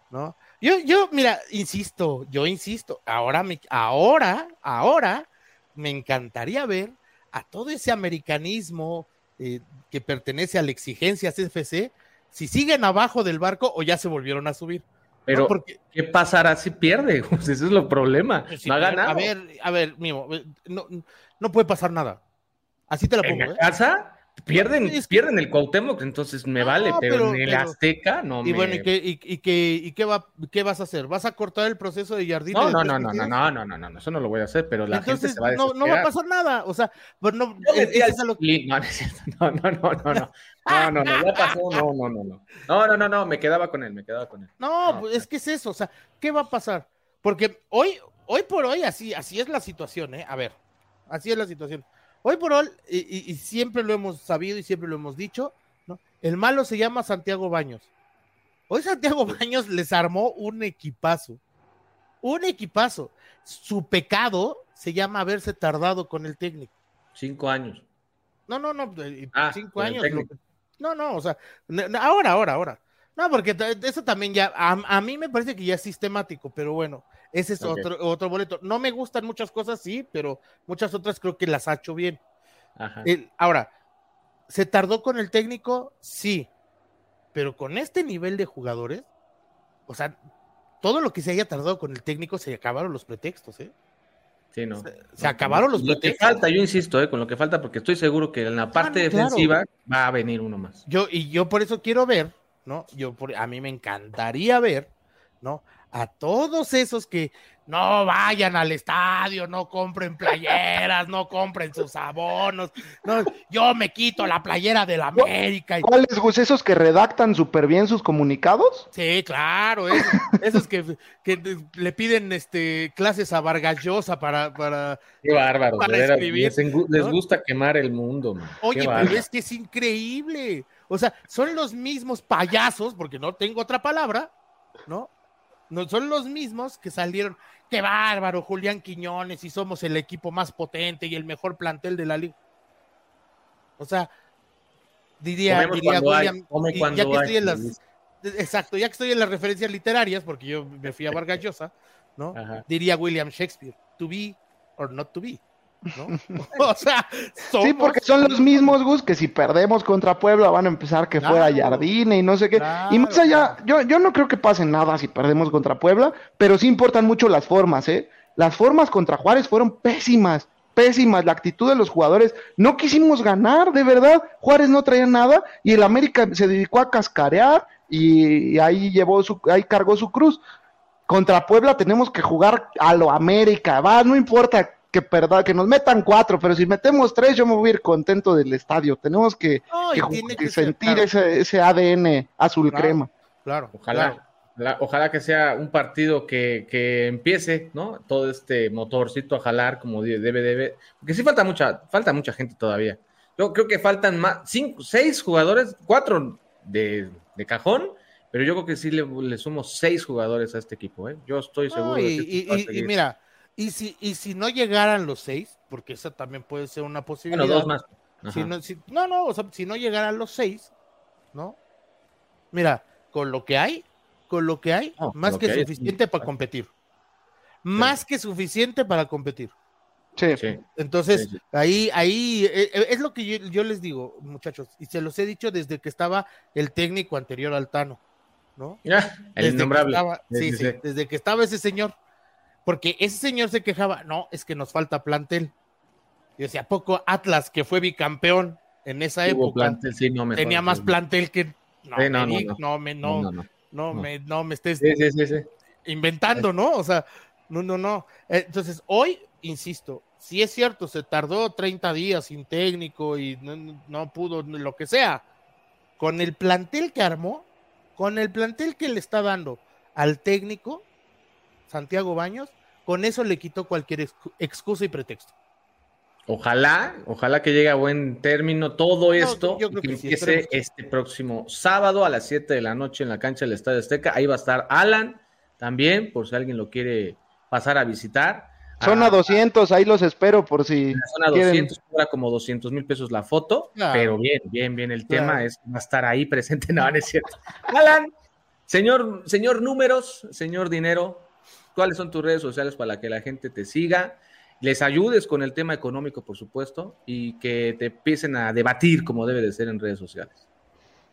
¿no? Yo, yo, mira, insisto, yo insisto, ahora, me, ahora, ahora, me encantaría ver a todo ese americanismo eh, que pertenece a la exigencia CFC, si siguen abajo del barco o ya se volvieron a subir. Pero, No, porque- ¿qué pasará si pierde? Gus? Ese es el problema. Sí, no ha ganado. A ver, a ver, Mimo, no, no puede pasar nada. Así te la en pongo, ¿eh? casa pierden, Es que- pierden el Cuauhtémoc, entonces me No, vale, pero, pero- en el pero- Azteca no Y me... bueno, ¿y qué, y, y qué, y qué, va, qué vas a hacer? ¿Vas a cortar el proceso de Jardín? No, no, no, no, no, no, no, no, no, no, eso no lo voy a hacer, pero la Entonces gente se va a no, no va a pasar nada. O sea, pues no, no, no, no, no, no, no, no, no, ya pasó, no, no, no, no, no, no, no, no, me quedaba con él, me quedaba con él. no, No, pues es que es eso. O sea, ¿qué va a pasar? Porque hoy, hoy por hoy, así, así es la situación, ¿eh? A ver, así es la situación. Hoy por hoy, y, y- y siempre lo hemos sabido y siempre lo hemos dicho, ¿no? El malo se llama Santiago Baños. Hoy Santiago Baños les armó un equipazo. Un equipazo. Su pecado se llama haberse tardado con el técnico. Cinco años. No, no, no, eh, Ah, cinco años. No, no, o sea, ahora, ahora, ahora. No, porque eso también ya, a, a mí me parece que ya es sistemático, pero bueno, ese es otro, otro boleto. No me gustan muchas cosas, sí, pero muchas otras creo que las ha hecho bien. Ajá. El- ahora, ¿se tardó con el técnico? Sí, pero con este nivel de jugadores, o sea, todo lo que se haya tardado con el técnico se acabaron los pretextos, ¿eh? Sí, no. Se, se acabaron los Lo que falta, yo insisto, eh, con lo que falta, porque estoy seguro que en la parte no, claro. defensiva va a venir uno más. Yo, y yo por eso quiero ver, ¿no? Yo por, a mí me encantaría ver, ¿no? A todos esos que no vayan al estadio, no compren playeras, no compren sus abonos. No, yo me quito la playera de la América. ¿Cuáles, Gus? ¿Esos que redactan súper bien sus comunicados? Sí, claro, esos, esos que, que, le piden este clases a Vargas Llosa para, para. Qué bárbaro, para escribir, les, les, gusta quemar el mundo. Man. Oye, pero es que es increíble. O sea, son los mismos payasos, porque no tengo otra palabra, ¿no? No son los mismos que salieron qué bárbaro, Julián Quiñones, y somos el equipo más potente y el mejor plantel de la liga. O sea, diría, diría William, ya que estoy en las, exacto, ya que estoy en las referencias literarias, porque yo me fui a Vargas Llosa, ¿no? Diría William Shakespeare, to be or not to be. ¿No? O sea, sí, porque son los mismos Gus que si perdemos contra Puebla van a empezar que fuera Jardine y no sé qué. y más allá, yo, yo no creo que pase nada si perdemos contra Puebla, pero sí importan mucho las formas, ¿eh? Las formas contra Juárez fueron pésimas, pésimas. La actitud de los jugadores, no quisimos ganar, de verdad. Juárez no traía nada y el América se dedicó a cascarear y, ahí llevó su, ahí cargó su cruz. Contra Puebla tenemos que jugar a lo América, va, no importa que perda, que nos metan cuatro, pero si metemos tres, yo me voy a ir contento del estadio. Tenemos que, sentir ese, ADN azul crema. Claro, ojalá. ojalá que sea un partido que, que, empiece, ¿no? Todo este motorcito a jalar como debe, debe. Porque sí falta mucha, falta mucha gente todavía. Yo creo que faltan más, cinco, seis jugadores, cuatro de, de cajón, pero yo creo que sí le, le, sumo seis jugadores a este equipo, ¿eh? Yo estoy seguro. y, y mira, y si, y si no llegaran los seis, porque esa también puede ser una posibilidad. dos más. Si no, no, no, o sea, si no llegaran los seis, ¿no? Mira, con lo que hay, con lo que hay, más que, suficiente para competir. Más que suficiente para competir. Sí. sí. Entonces, ahí, ahí eh, eh, es lo que yo, les digo, muchachos, y se los he dicho desde que estaba el técnico anterior al Tano, ¿no? el innombrable. sí, sí, desde que estaba ese señor porque ese señor se quejaba, no, es que nos falta plantel. Yo decía, ¿a poco Atlas, que fue bicampeón en esa época, tenía más plantel que... No, no, no, no, me, no, no, me, no me estés inventando, ¿no? O sea, no, no, no. Entonces, hoy, insisto, si es cierto, se tardó 30 días sin técnico y no, no pudo, lo que sea. Con el plantel que armó, con el plantel que le está dando al técnico, Santiago Baños, con eso le quitó cualquier excusa y pretexto. Ojalá, ojalá que llegue a buen término todo esto y que, empiece este próximo sábado a las 7 de la noche en la cancha del Estadio Azteca. Ahí va a estar Alan también, por si alguien lo quiere pasar a visitar. Zona a 200, ahí los espero por si. Zona 200, cobra como 200 mil pesos la foto, pero bien, bien, bien. El tema es va a estar ahí presente, no, no es cierto. Alan, señor, señor números, señor dinero, cuáles son tus redes sociales para que la gente te siga, les ayudes con el tema económico, por supuesto, y que te empiecen a debatir como debe de ser en redes sociales.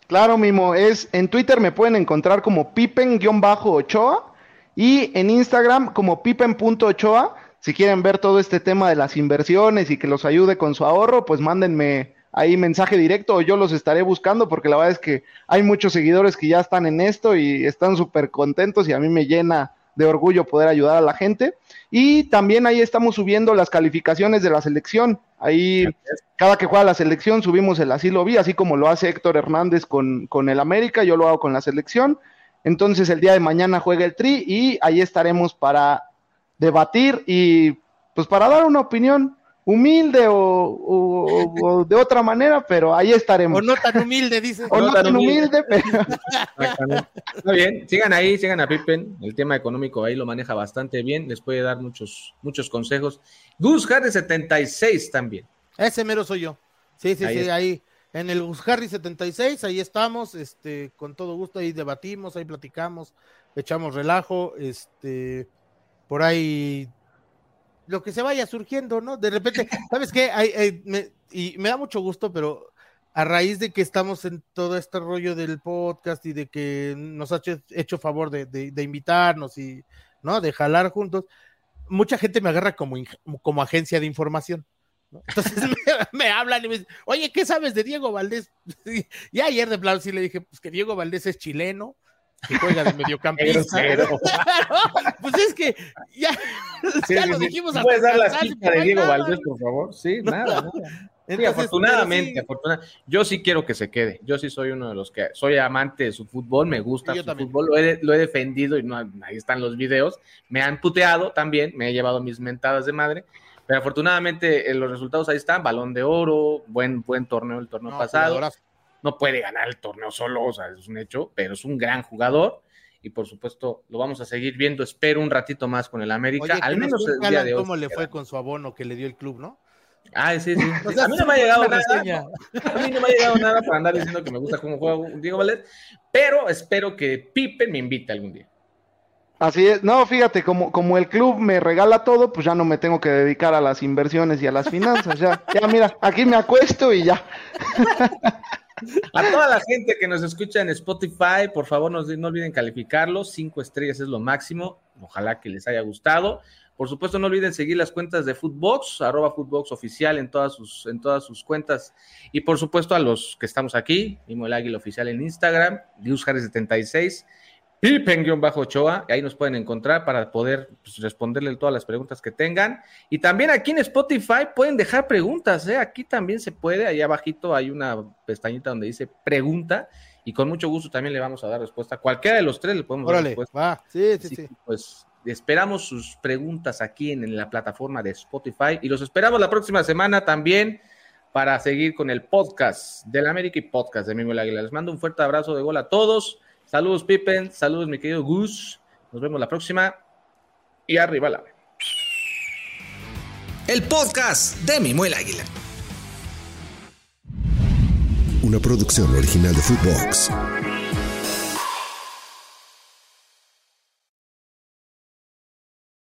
Claro, Mimo, es en Twitter me pueden encontrar como pipen-ochoa y en Instagram como pipen.ochoa. Si quieren ver todo este tema de las inversiones y que los ayude con su ahorro, pues mándenme ahí mensaje directo o yo los estaré buscando porque la verdad es que hay muchos seguidores que ya están en esto y están súper contentos y a mí me llena de orgullo poder ayudar a la gente. Y también ahí estamos subiendo las calificaciones de la selección. Ahí, cada que juega la selección, subimos el así lo vi, así como lo hace Héctor Hernández con, con el América, yo lo hago con la selección. Entonces, el día de mañana juega el Tri y ahí estaremos para debatir y pues para dar una opinión humilde o, de otra manera, pero ahí estaremos. O no tan humilde, dice. O no, tan humilde, pero... Está bien, sigan ahí, sigan a Pippen, el tema económico ahí lo maneja bastante bien, les puede dar muchos, muchos consejos. Gus Harry 76 también. Ese mero soy yo. Sí, sí, sí, ahí en el Gus Harry 76, ahí estamos, este, con todo gusto, ahí debatimos, ahí platicamos, echamos relajo, este, por ahí lo que se vaya surgiendo, ¿no? De repente, ¿sabes qué? y me da mucho gusto, pero a raíz de que estamos en todo este rollo del podcast y de que nos ha hecho, favor de, invitarnos y, ¿no? De jalar juntos, mucha gente me agarra como, como agencia de información. Entonces me, hablan y me dicen, oye, ¿qué sabes de Diego Valdés? y ayer de plano sí le dije, pues que Diego Valdés es chileno, que juega de mediocampista. pues es que ya, ya lo dijimos ¿Puedes dar la cita de Diego Valdés, por favor? Sí, nada, nada. Sí, afortunadamente, afortunadamente, yo sí quiero que se quede. Yo sí soy uno de los que soy amante de su fútbol, me gusta su fútbol, lo he, lo he, defendido y no, ahí están los videos. Me han puteado también, me he llevado mis mentadas de madre, pero afortunadamente eh, los resultados ahí están: balón de oro, buen, buen torneo el torneo pasado. No puede ganar el torneo solo, o sea, es un hecho, pero es un gran jugador y por supuesto lo vamos a seguir viendo. Espero un ratito más con el América, al menos el día de hoy. ¿Cómo le fue con su abono que le dio el club, no? Ah, sí, sí. a mí no me ha llegado nada. A mí no me ha llegado nada para andar diciendo que me gusta cómo juega Diego Valdés, pero espero que Pipe me invite algún día. Así es, no, fíjate, como, como el club me regala todo, pues ya no me tengo que dedicar a las inversiones y a las finanzas, ya, ya mira, aquí me acuesto y ya. A toda la gente que nos escucha en Spotify, por favor no, olviden calificarlo, cinco estrellas es lo máximo, ojalá que les haya gustado. Por supuesto, no olviden seguir las cuentas de Footbox, arroba en todas sus, en todas sus cuentas. Y por supuesto, a los que estamos aquí, Mimo el Águila Oficial en Instagram, DiusJares76, Pipen-Ochoa, ahí nos pueden encontrar para poder pues, responderle todas las preguntas que tengan. Y también aquí en Spotify pueden dejar preguntas, ¿eh? aquí también se puede, ahí abajito hay una pestañita donde dice pregunta y con mucho gusto también le vamos a dar respuesta. Cualquiera de los tres le podemos dar respuesta. Sí, sí, sí. Pues Esperamos sus preguntas aquí en, la plataforma de Spotify y los esperamos la próxima semana también para seguir con el podcast del América y podcast de Miguel Águila. Les mando un fuerte abrazo de gol a todos. Saludos, Pippen. Saludos, mi querido Gus. Nos vemos la próxima. Y arriba la. El podcast de Mimo Águila. Una producción original de Footbox.